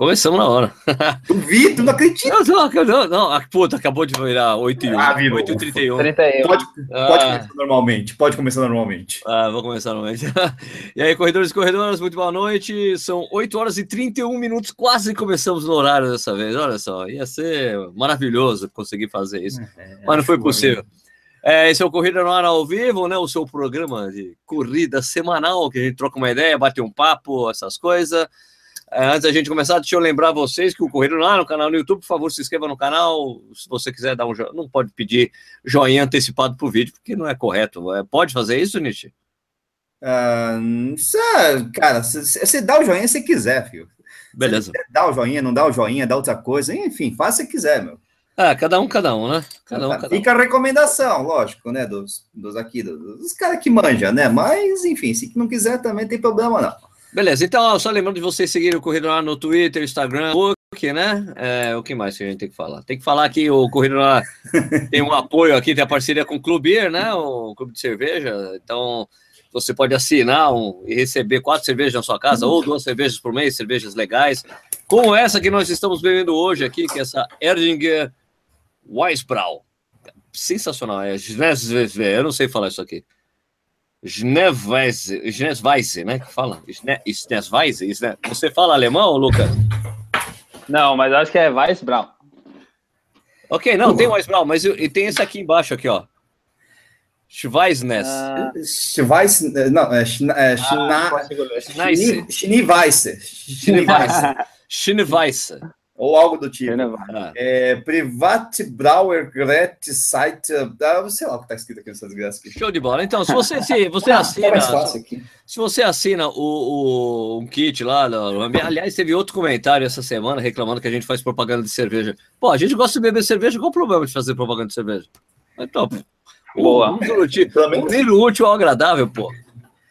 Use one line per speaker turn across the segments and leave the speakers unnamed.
Começamos na hora.
Duvido, não acredito.
Não, não, não, não. Ah, puta, acabou de virar 8 e 1.
Ah, virou.
8 e 31.
31.
Pode,
Ah.
pode começar normalmente. Pode começar normalmente.
Ah, vou começar novamente. e aí, corredores e corredoras, muito boa noite. São 8 horas e 31 minutos. Quase começamos no horário dessa vez. Olha só, ia ser maravilhoso conseguir fazer isso. Mas não foi possível. É, esse é o Corrida no Ar ao vivo, né? O seu programa de corrida semanal, que a gente troca uma ideia, bate um papo, essas coisas. É, antes da gente começar, deixa eu lembrar vocês que o no Ar, no canal no YouTube, por favor, se inscreva no canal. Se você quiser dar um joinha, não pode pedir joinha antecipado pro vídeo, porque não é correto. É, pode fazer isso, Nietzsche?
Ah, é- cara, você dá o joinha se quiser, filho.
Beleza.
Dá o joinha, não dá o joinha, dá outra coisa. Enfim, faz se quiser, meu.
Ah, cada um, cada um, né? Cada um, cada um.
Fica a recomendação, lógico, né? Dos, dos aqui, dos, dos caras que manjam, né? Mas, enfim, se não quiser também tem problema, não.
Beleza, então, só lembrando de vocês seguirem o Corrida Ar no Twitter, Instagram, Facebook, né? É, o que mais que a gente tem que falar? Tem que falar que o Corrida Ar tem um apoio aqui, tem a parceria com o Clube Beer, né? O clube de cerveja. Então, você pode assinar um, e receber quatro cervejas na sua casa, ou duas cervejas por mês, cervejas legais, como essa que nós estamos bebendo hoje aqui, que é essa Erdinger Weissbrau. Sensacional, é Schneesweise, eu não sei falar isso aqui. Schneesweise, Schneesweise, né? Que fala? Schne- Schneesweise? Schne- Você fala alemão, Lucas?
Não, mas acho que é Weissbrau.
Ok, não, tem Weissbrau, mas eu- e tem esse aqui embaixo, aqui, ó. Schweisness.
Ah,
Schweiss, não, é, é. Schni- Schneeweiße. Ou algo do tipo.
Ah,
É, Privatbrauer Gret Site. Ah, sei lá o que tá escrito aqui nessa desgraça aqui.
show de bola. Então, se você, se você
Ah, tá
assina. Se você assina o, o- um kit lá, no- aliás, teve outro comentário essa semana reclamando que a gente faz propaganda de cerveja. Pô, a gente gosta de beber cerveja, qual o problema de fazer propaganda de cerveja? Então,
Boa.
Um, um útil ao agradável, pô.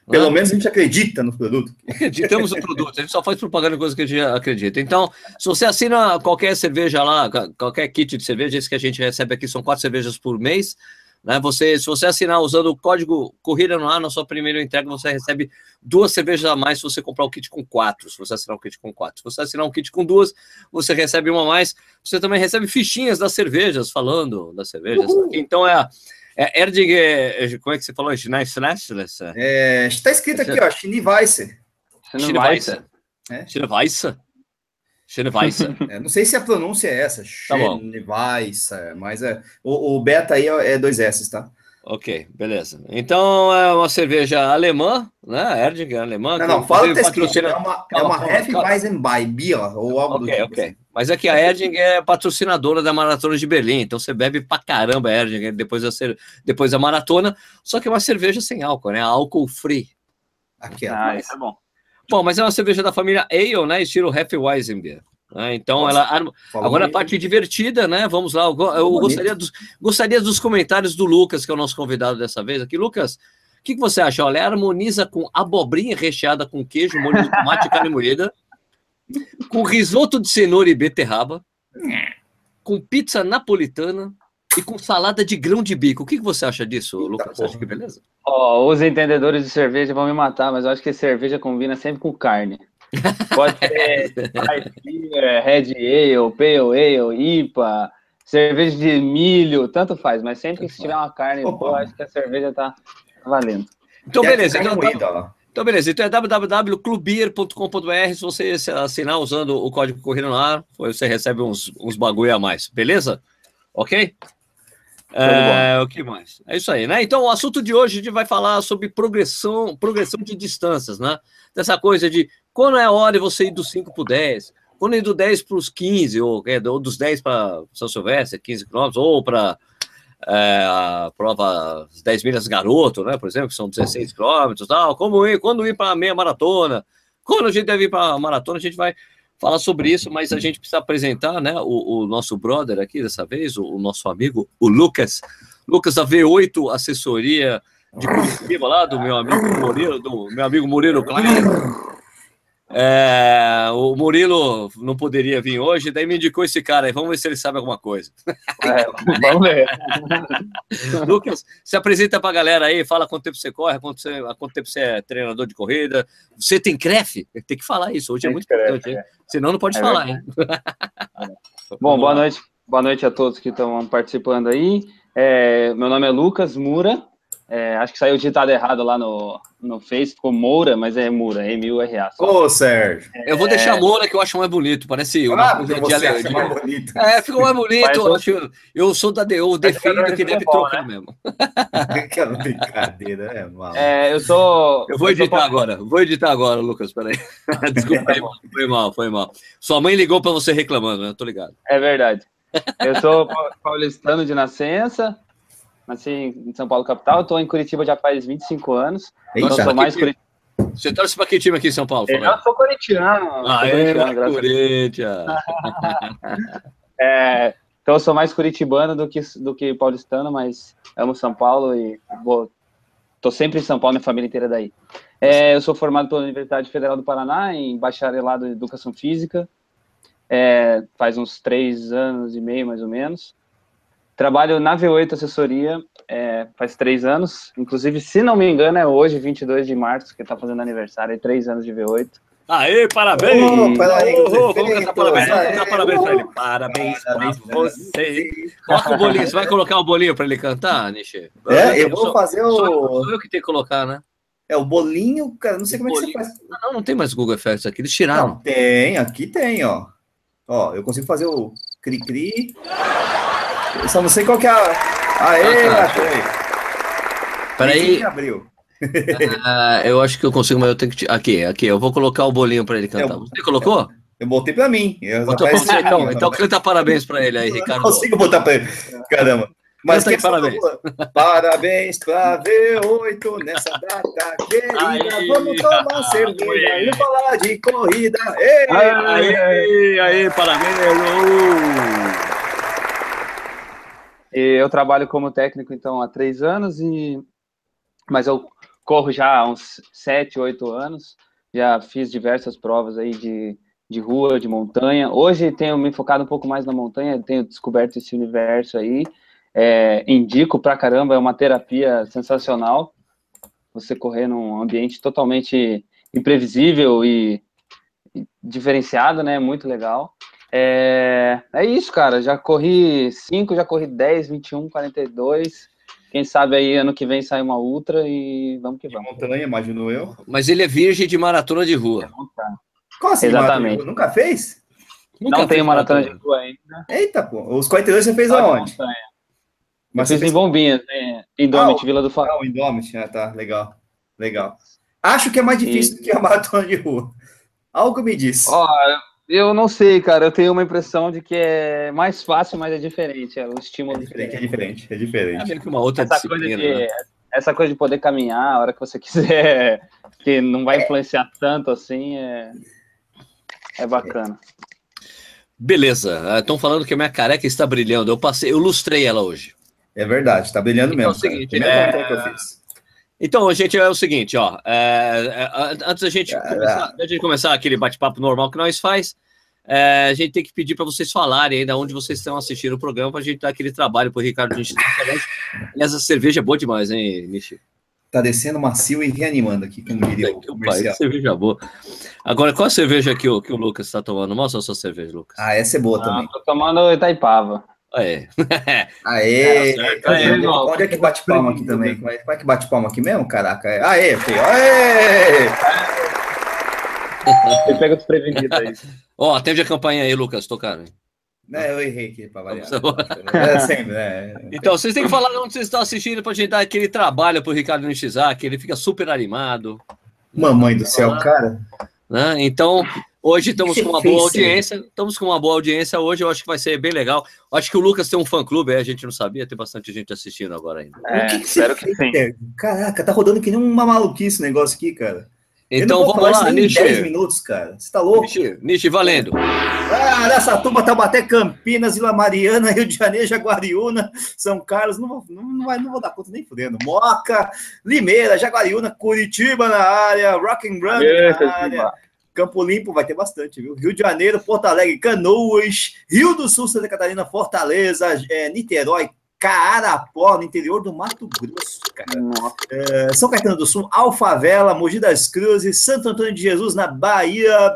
Pelo menos a gente acredita no produto.
Acreditamos no produto, a gente só faz propaganda de coisa que a gente acredita. Então, se você assina qualquer cerveja lá, qualquer kit de cerveja, esse que a gente recebe aqui são quatro cervejas por mês. Né? Você, se você assinar usando o código Corrida no Ar, na sua primeira entrega, você recebe duas cervejas a mais se você comprar o kit com quatro. Se você assinar o kit com quatro. Se você assinar um kit com duas, você recebe uma a mais. Você também recebe fichinhas das cervejas, falando das cervejas.
Uhul.
Então é a é Erdinger, como é que você falou? Schneissless?
É, está escrito aqui, ó, Schneeweiße.
Schneeweisse.
É.
Schneeweisse.
É, não sei se a pronúncia é essa,
Tá
mas é, o, o beta aí é dois S, tá?
Ok, beleza. Então é uma cerveja alemã, né? Erdinger alemã.
Não, não, fala o que tá escrito. É uma, é uma. Hefeweizen Beer ou algo do
Ok,
tipo.
ok. Mas é que a Erdinger é patrocinadora da Maratona de Berlim, então você bebe pra caramba a Erdinger depois da, depois da maratona, só que é uma cerveja sem álcool, né? Álcool free.
Aqui, ó.
Ah, isso é bom.
Bom, mas é uma cerveja da família Ale, né? Estilo Hefeweizenbier. Né? Então
Nossa,
ela Agora a parte divertida, né? Vamos lá. Eu, gostaria dos, gostaria dos comentários do Lucas, que é o nosso convidado dessa vez aqui. Lucas, o que, que você acha? Olha, ela harmoniza com abobrinha recheada com queijo, molho de tomate e carne moída, com risoto de cenoura e beterraba, com pizza napolitana e com salada de grão de bico. O que, que você acha disso, Lucas? Você acha que beleza?
Ó, os entendedores de cerveja vão me matar, mas eu acho que cerveja combina sempre com carne. Pode ser Beer, Red Ale, Pale Ale, IPA, cerveja de milho, tanto faz, mas sempre que tiver uma carne boa, acho que a cerveja tá valendo.
Então, beleza. Então,
moída, ó.
Então, beleza. Então é www.clubeer.com.br. Se você assinar usando o código no Ar, você recebe uns, uns bagulho a mais. Beleza? Ok? É, o que mais? É isso aí, né? Então, o assunto de hoje a gente vai falar sobre progressão, progressão de distâncias, né? Dessa coisa de quando é a hora de você ir do 5 para o 10, quando ir do 10 para os 15, ou, é, ou dos 10 para São Silvestre, 15 quilômetros, ou para é, a prova as 10 milhas garoto, né? Por exemplo, que são 16 quilômetros tal. Como ir, quando ir para a meia maratona, quando a gente deve ir para a maratona, a gente vai falar sobre isso, mas a gente precisa apresentar, né? O, o nosso brother aqui dessa vez, o, o nosso amigo, o Lucas, Lucas da V8 Assessoria de Curitiba, lá do meu amigo Murilo, do meu amigo Murilo Klein. É, o Murilo não poderia vir hoje, daí me indicou esse cara aí. Vamos ver se ele sabe alguma coisa.
É, vamos ver.
Lucas, se apresenta para a galera aí, fala quanto tempo você corre, quanto, você, quanto tempo você é treinador de corrida. Você tem crefe? Tem que falar isso, hoje é muito crefe, importante, é. senão não pode é falar, hein?
Bom, boa noite, boa noite a todos que estão participando aí. É, meu nome é Lucas Mura, é, acho que saiu digitado errado lá no, no Face, ficou Moura, mas é Moura, M-U-R-A.
Ô, Sérgio.
Eu vou deixar é. Moura, que eu acho mais bonito, parece uma
ah, coisa de, de, mais bonito.
É, ficou mais bonito. eu, acho, eu sou da eu defendo que deve trocar né? mesmo.
Aquela brincadeira, é mal.
É, eu sou.
Eu vou editar eu agora, vou editar agora, Lucas, peraí. Desculpa, foi mal, foi mal. Sua mãe ligou para você reclamando, né? Tô ligado.
É verdade. Eu sou paulistano de nascença, nasci em São Paulo, capital. Estou em Curitiba já faz 25 anos.
Eita, então, sou mais Curitiba. Você torce para que time aqui em São Paulo?
Eu sou corintiano.
Ah, é, Corinthians.
é, então eu sou mais curitibano do que, do que paulistano, mas amo São Paulo e vou, tô sempre em São Paulo, minha família inteira é daí. É, eu sou formado pela Universidade Federal do Paraná em bacharelado em Educação Física. É, faz uns três anos e meio, mais ou menos. Trabalho na V8 Assessoria é, faz três anos. Inclusive, se não me engano, é hoje, 22 de março, que está fazendo aniversário, é três anos de V8.
Aê, parabéns! Oh, parabéns, oh, vamos cantar parabéns, vamos cantar parabéns para ele. Parabéns para você. Coloca o bolinho, você vai colocar o bolinho para ele cantar, Nishi?
É, eu vou sou, fazer o...
Sou eu que tenho que colocar, né?
É, o bolinho, cara, não sei como bolinho. é que você faz.
Não, não tem mais Google Effects aqui, eles tiraram. Não,
tem, aqui tem, ó. Ó, eu consigo fazer o cri-cri. Eu só não sei qual que é a. Aê, ah, tá. achei.
Peraí. abriu. ah, eu acho que eu consigo, mas eu tenho que. Aqui, aqui, eu vou colocar o bolinho para ele cantar. Eu, você colocou?
Eu, eu botei para mim.
Botou pra você, então, então canta parabéns para ele aí, Ricardo.
Eu consigo botar para ele. Caramba. Mas que
parabéns.
Parabéns para V8 nessa data querida. Aí, Vamos tomar cerveja e falar de corrida. Ei,
aí, aí, aí, parabéns.
Eu trabalho como técnico, então, há três anos, e... mas eu corro já há uns sete, oito anos. Já fiz diversas provas aí de, de rua, de montanha. Hoje tenho me focado um pouco mais na montanha, tenho descoberto esse universo aí. É, indico pra caramba, é uma terapia sensacional. Você correr num ambiente totalmente imprevisível e, e diferenciado, né? Muito legal. É, é isso, cara. Já corri 5, já corri 10, 21, 42. Quem sabe aí ano que vem sai uma ultra e vamos que vamos.
De montanha, imagino eu.
Mas ele é virgem de maratona de rua.
Como assim,
Exatamente.
Nunca fez?
Nunca Não tem maratona, maratona de rua ainda.
Eita, pô. Os 42 você fez Só aonde?
Mas eu fiz fez... em Bombinhas, né? Indomit, ah, Vila do Farol.
Ah, o Indomit, ah, tá. Legal. Legal. Acho que é mais difícil e... do que a maratona de rua. Algo me diz.
Ó, eu não sei, cara. Eu tenho uma impressão de que é mais fácil, mas é diferente. É o estímulo
é diferente, é diferente, é diferente.
É que uma outra
essa
disciplina.
Coisa de, né? Essa coisa de poder caminhar a hora que você quiser, que não vai influenciar tanto assim, é, é bacana.
Beleza. Estão falando que a minha careca está brilhando. Eu passei, eu lustrei ela hoje.
É verdade, está brilhando então, mesmo. É o seguinte, é... que eu fiz.
Então, gente, é o seguinte, ó. É, é, antes da gente, começar, antes de começar aquele bate-papo normal que nós faz, é, a gente tem que pedir para vocês falarem ainda onde vocês estão assistindo o programa para a gente dar aquele trabalho para o Ricardo Nishi. Aliás, a cerveja é boa demais, hein, Nishi?
Tá descendo macio e reanimando aqui, como diria o
comercial. Pai, cerveja boa. Agora, qual a cerveja que o, que o Lucas está tomando? Mostra a sua cerveja, Lucas.
Ah, essa é boa ah, também.
Tô tomando Itaipava.
Aê.
Aê. É, Aê. Onde é que bate palma aqui também? Como é, como é que bate palma aqui mesmo? Caraca. Aê, filho. Aê!
Você pega desprevenido aí.
Ó, oh, teve a campanha aí, Lucas, tocaram.
É, eu errei aqui para variar. É sempre, né?
Então, vocês têm que falar onde vocês estão assistindo para a gente dar aquele trabalho para o Ricardo Nishizaki, ele fica super animado.
Mamãe do céu, cara.
Né? Então, Hoje estamos com uma boa audiência. Estamos com uma boa audiência hoje. Eu acho que vai ser bem legal. Acho que o Lucas tem um fã clube, a gente não sabia, tem bastante gente assistindo agora ainda.
É, o que, que espero que sim. Caraca, tá rodando que nem uma maluquice esse negócio aqui, cara.
Então vamos lá, Nishi. 10
minutos, cara. Você tá louco?
Nishi, Nishi valendo.
Ah, turma Taubaté, Campinas, Vila Mariana, Rio de Janeiro, Jaguariúna, São Carlos, não, vou, não, não, vai, não vou dar conta nem fudendo. Moca, Limeira, Jaguariúna, Curitiba na área, Rock and Run na área. Campo Limpo vai ter bastante, viu? Rio de Janeiro, Porto Alegre, Canoas, Rio do Sul, Santa Catarina, Fortaleza, é, Niterói, Carapó, no interior do Mato Grosso, cara. É, São Caetano do Sul, Alfavela, Mogi das Cruzes, Santo Antônio de Jesus, na Bahia.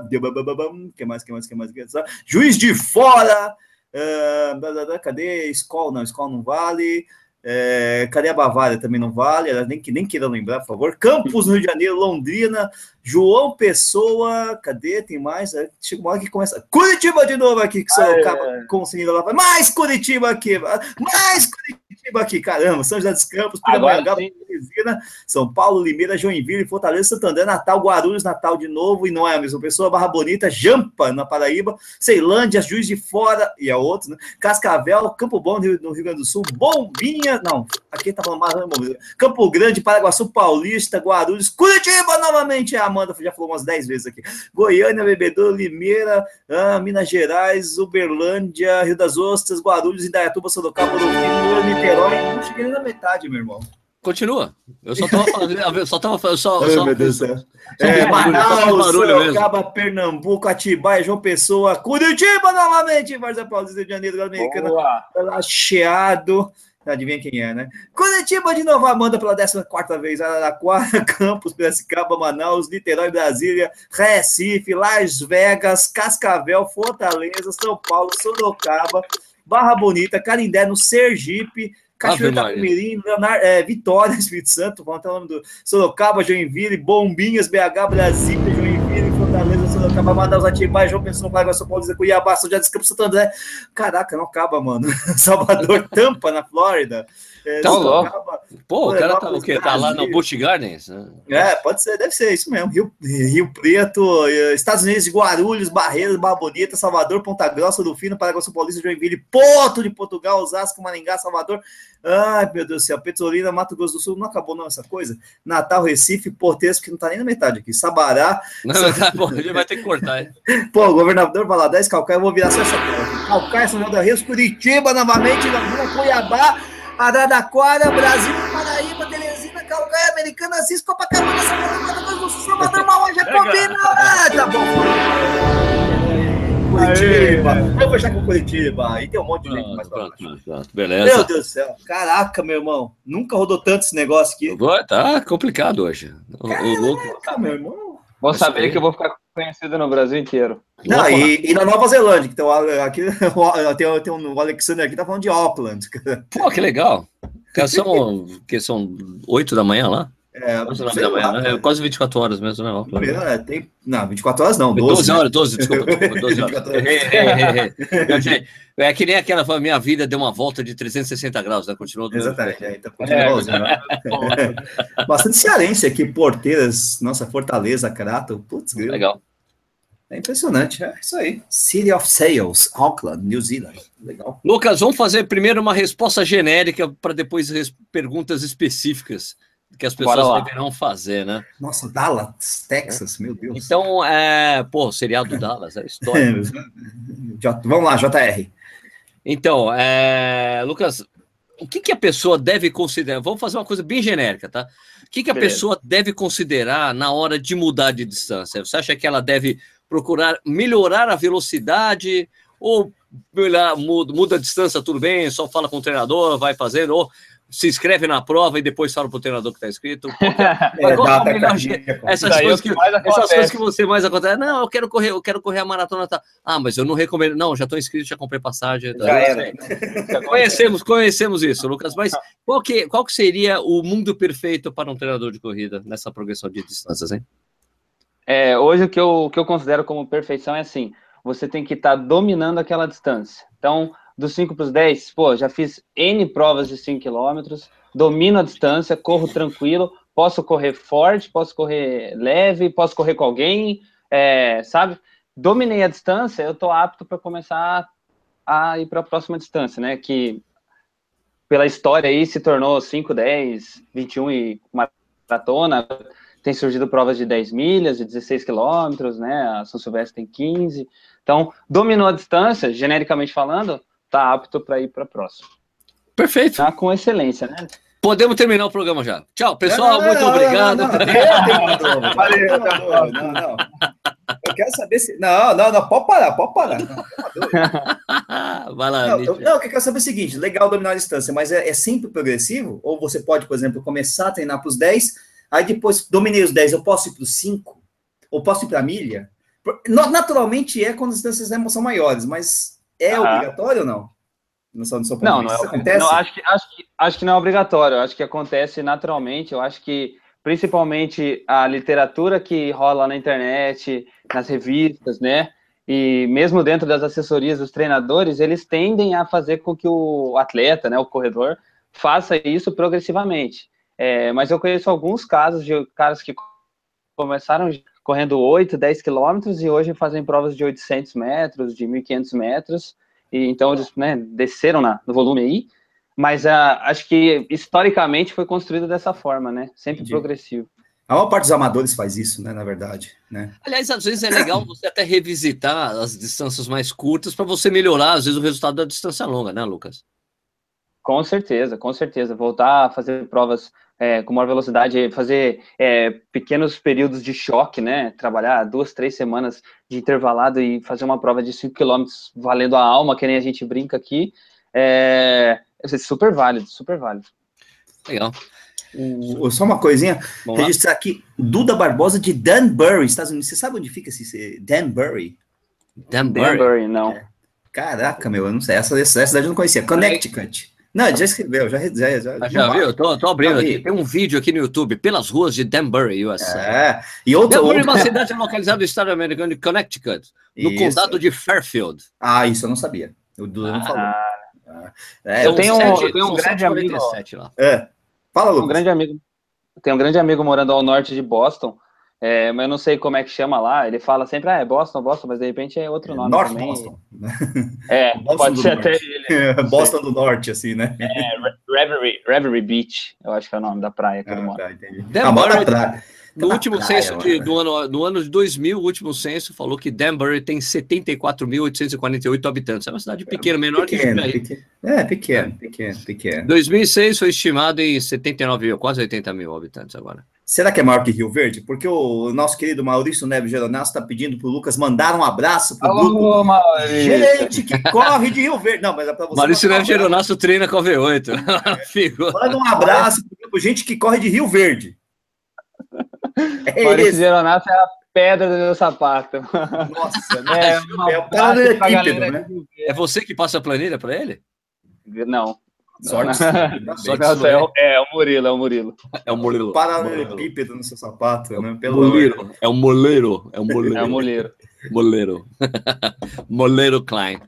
que mais, que mais, que mais? Que mais? Juiz de Fora. Uh, cadê? Escola? Não, escola não vale. É, cadê a Bavária? Também não vale, nem, nem queira lembrar, por favor. Campos, no Rio de Janeiro, Londrina, João Pessoa, cadê? Tem mais? É, chega uma hora que começa. Curitiba de novo aqui, que só acaba conseguindo lá. Mais Curitiba aqui, mais Curitiba aqui, caramba. São José dos Campos, Pindamonhangaba, Teresina, São Paulo, Limeira, Joinville, Fortaleza, Santander, Natal, Guarulhos, Natal de novo, e não é a mesma pessoa, Barra Bonita, Jampa, na Paraíba, Ceilândia, Juiz de Fora, e a outros, né? Cascavel, Campo Bom, no Rio Grande do Sul, Bombinha, não, aqui tá falando mais, né, Campo Grande, Paraguaçu Paulista, Guarulhos, Curitiba novamente, a Amanda já falou umas 10 vezes aqui. Goiânia, Bebedouro, Limeira, ah, Minas Gerais, Uberlândia, Rio das Ostras, Guarulhos, Indaiatuba, Sorocaba, Rio, Niterói. Não cheguei nem na metade, meu irmão.
Continua. Eu só tava falando, eu só tava falando, só,
Ai,
só,
meu Deus do céu. É, Manaus, Sorocaba, Pernambuco, Atibaia, João Pessoa, Curitiba novamente, Várzea Paulista, Rio de Janeiro, Americana, Lacheado. Adivinha quem é, né? Curitiba de Nova Amanda pela 14 vez, Araraquara, Campos, Piracicaba, Manaus, Niterói, Brasília, Recife, Las Vegas, Cascavel, Fortaleza, São Paulo, Sorocaba, Barra Bonita, Carindé, no Sergipe, Cachoeira Itapemirim, Leonardo, é, Vitória, Espírito Santo, vamos até o nome do Sorocaba, Joinville, Bombinhas, BH, Brasília, Joinville, Fortaleza, Sorocaba, Manaus, Atibaia, João Pessoa, Paraguai, São Paulo, Cuiabá, São José dos Campos, Santo André. Caraca, não acaba, mano. Salvador, Tampa, na Flórida.
É, tá louco. Pô, o cara tá, o quê? tá lá no Busch Gardens? Né?
É, pode ser, deve ser isso mesmo. Rio, Rio Preto, eh, Estados Unidos de Guarulhos, Barreiras, Barra Bonita, Salvador, Ponta Grossa do Fino, Paraguai, São Paulista, Joinville, Porto de Portugal, Osasco, Maringá, Salvador. Ai, meu Deus do céu. Petrolina, Mato Grosso do Sul, não acabou não essa coisa? Natal, Recife, Portesco, que não tá nem na metade aqui. Sabará.
Não, tá bom, gente vai ter que cortar, hein?
Pô, governador Valadares, Calcaia, eu vou virar só essa tela. Calcaia, São João da Rio, Curitiba, novamente, Laguna, Cuiabá, Araraquara, Brasil, Paraíba, Teresina, Calcaia, Americana, Assis, Copacabana, Salvador, Salvador, Mauá, Jacobina. Ah, tá bom. Curitiba. Vou fechar com Curitiba. Aí tem um monte de gente mais pra baixo.
Beleza.
Meu Deus do céu. Caraca, meu irmão. Nunca rodou tanto esse negócio aqui.
Tá complicado hoje.
Caraca, meu irmão.
Bom saber que eu vou ficar conhecido no Brasil inteiro.
Não, e, e, na Nova Zelândia, que tem, aqui, tem, tem um, o Alexander aqui, tá falando de Auckland.
Pô, que legal. São, que são 8 da manhã lá?
É,
da manhã, lá, né? é quase 24 horas mesmo, né?
É, tem, não, 24 horas não, 12.
12 horas, 12, desculpa, desculpa 12 horas. é que nem aquela minha vida deu uma volta de 360 graus, né? Continuou
do Exatamente, é, então continua é, né? Bastante cearense aqui, Porteiras, nossa, Fortaleza, Crato, putz, grilo.
Legal.
É impressionante, é isso aí. City of Sales, Auckland, New Zealand. Legal.
Lucas, vamos fazer primeiro uma resposta genérica para depois perguntas específicas que as pessoas deverão fazer, né?
Nossa, Dallas, Texas, meu Deus.
Então, é, pô, seriado Dallas, é história.
Vamos lá, JR.
Então, é, Lucas, o que, que a pessoa deve considerar? Vamos fazer uma coisa bem genérica, tá? O que, que a Beleza. pessoa deve considerar na hora de mudar de distância? Você acha que ela deve procurar melhorar a velocidade ou muda, muda a distância, tudo bem, só fala com o treinador, vai fazer, ou se inscreve na prova e depois fala pro treinador que está inscrito. É, essas, coisas que, essas coisas que você mais acontece. Não, eu quero correr, eu quero correr a maratona. Tá. Ah, mas eu não recomendo. Não, já estou inscrito, já comprei passagem. Tá. Já era. conhecemos, conhecemos isso, Lucas. Mas qual que, qual que seria o mundo perfeito para um treinador de corrida nessa progressão de distâncias, hein?
É, hoje o que eu, o que eu considero como perfeição é assim: você tem que estar tá dominando aquela distância. Então, dos 5 para os 10, pô, já fiz N provas de 5 quilômetros, domino a distância, corro tranquilo, posso correr forte, posso correr leve, posso correr com alguém, é, sabe? Dominei a distância, eu estou apto para começar a ir para a próxima distância, né? Que pela história aí se tornou 5, 10, 21 e maratona. Tem surgido provas de 10 milhas, de 16 quilômetros, né? A São Silvestre tem 15. Então, dominou a distância, genericamente falando, está apto para ir para a próxima.
Perfeito.
Tá com excelência, né?
Podemos terminar o programa já. Tchau, pessoal. Não, muito não, obrigado.
Valeu, não, não. eu quero saber se. Não, não, não, pode parar, pode parar. Vai lá, não, eu, não, eu quero saber é o seguinte: legal dominar a distância, mas é, é sempre progressivo? Ou você pode, por exemplo, começar a treinar para os 10, aí depois dominei os 10, eu posso ir para os 5? Ou posso ir para a milha? Naturalmente é quando as distâncias são maiores, mas é obrigatório ou não?
No seu, no seu não, não é, acontece? Não, acho, que, acho, que, acho que não é obrigatório, acho que acontece naturalmente, eu acho que principalmente a literatura que rola na internet, nas revistas, né? E mesmo dentro das assessorias dos treinadores, eles tendem a fazer com que o atleta, né, o corredor, faça isso progressivamente. É, mas eu conheço alguns casos de caras que começaram correndo 8, 10 quilômetros e hoje fazem provas de 800 metros, de 1.500 metros, e então eles né, desceram na, no volume aí, mas uh, acho que historicamente foi construído dessa forma, né? Sempre Entendi. progressivo.
A maior parte dos amadores faz isso, né? Na verdade, né?
Aliás, às vezes é legal você até revisitar as distâncias mais curtas para você melhorar, às vezes, o resultado da distância longa, né, Lucas?
Com certeza, com certeza. Voltar a fazer provas é, com maior velocidade, fazer é, pequenos períodos de choque, né? Trabalhar duas, três semanas de intervalado e fazer uma prova de 5 km valendo a alma, que nem a gente brinca aqui, é, é super válido, super válido.
Legal.
Só uma coisinha, Vamos registrar lá. aqui, Duda Barbosa de Danbury, Estados Unidos. Você sabe onde fica esse Danbury?
Danbury, Danbury não. É.
Caraca, meu, eu não sei. Essa, essa cidade eu não conhecia. Connecticut. Não, já escreveu, já já,
já, já, já viu? Tô, tô abrindo aqui. Tem um vídeo aqui no YouTube, pelas ruas de Danbury, USA.
É, e outra...
Danbury é uma cidade localizada no estado americano de Connecticut, no isso. condado de Fairfield.
Ah, isso eu não sabia. O Duda não falou. Ah.
É, eu, tenho, sete, eu tenho um grande amigo...
Lá. É. Fala, Lucas.
Um grande amigo... Tem um grande amigo morando ao norte de Boston, é, mas eu não sei como é que chama lá. Ele fala sempre, ah, é Boston, Boston, mas de repente é outro nome
North
também.
Boston.
É, Boston pode ser até
ele. Boston do Norte, assim, né?
É, Reverie, Reverie Beach, eu acho que é o nome da praia que ah, ele mora. Tá,
entendi. Ah, praia.
No último praia, censo de, do, ano, no ano de 2000, o último censo falou que Danbury tem 74.848 habitantes. É uma cidade pequena, menor
pequeno, que pequeno. É, pequeno, pequeno, pequeno.
2006 foi estimado em 79 mil, quase 80 mil habitantes agora.
Será que é maior que Rio Verde? Porque o nosso querido Maurício Neves Geronasso está pedindo para o Lucas mandar um abraço para o. Gente que corre de Rio Verde. Não, mas é para você.
Maurício Neves um Geronasso treina com a V8.
É. Manda um abraço para o grupo, gente que corre de Rio Verde.
É Maurício Geronasso é a pedra do meu sapato.
Nossa, né? É, uma é o cara do
né? É você que passa a planilha para ele?
Não.
Sorte.
Sorte é, o, é, o Murilo, é o Murilo.
É o Murilo.
Paralelepípedo no seu sapato, né?
Pelo moleiro. É o moleiro. É o moleiro.
É o moleiro.
Moleiro. moleiro Klein.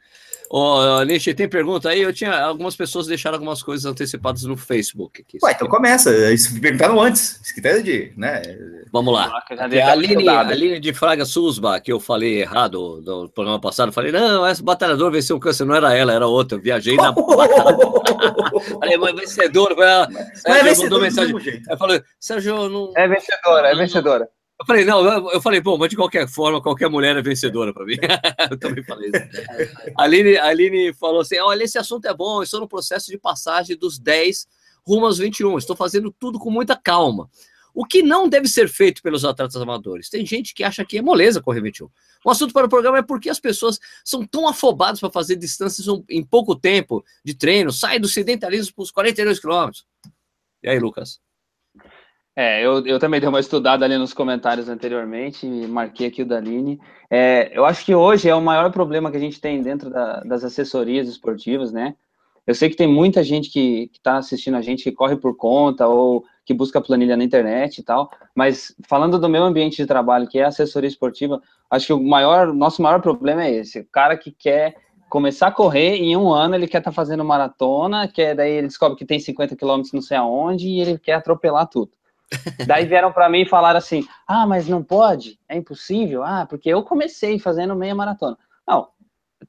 Ô, oh, Nishi, tem pergunta aí? Eu tinha algumas pessoas deixaram algumas coisas antecipadas no Facebook. Aqui,
Ué, então começa. Isso perguntaram antes. Isso que de, né?
Vamos lá. A Aline, a Aline de Fraga Susba, que eu falei errado no programa passado, falei, não, essa batalhadora venceu o câncer, não era ela, era outra. Eu viajei na. falei, mãe, vencedora. Ela,
é vencedora mensagem.
Eu falei, Sérgio, não.
É vencedora, é vencedora.
Eu falei, não, eu falei, bom, mas de qualquer forma, qualquer mulher é vencedora para mim. eu também falei isso. A Aline, a Aline falou assim: olha, esse assunto é bom, estou no processo de passagem dos 10 rumo aos 21. Estou fazendo tudo com muita calma. O que não deve ser feito pelos atletas amadores? Tem gente que acha que é moleza correr 21. O assunto para o programa é porque as pessoas são tão afobadas para fazer distâncias em pouco tempo de treino, saem do sedentarismo para os 42 quilômetros. E aí, Lucas?
É, eu, eu também dei uma estudada ali nos comentários anteriormente e marquei aqui o Daline. É, eu acho que hoje é o maior problema que a gente tem dentro da, das assessorias esportivas, né? Eu sei que tem muita gente que está assistindo a gente que corre por conta ou que busca planilha na internet e tal, mas falando do meu ambiente de trabalho, que é assessoria esportiva, acho que o maior, nosso maior problema é esse, o cara que quer começar a correr e em um ano ele quer estar tá fazendo maratona, que daí ele descobre que tem 50 quilômetros não sei aonde e ele quer atropelar tudo. Daí vieram para mim e falaram assim: ah, mas não pode, é impossível, ah, porque eu comecei fazendo meia maratona. Não,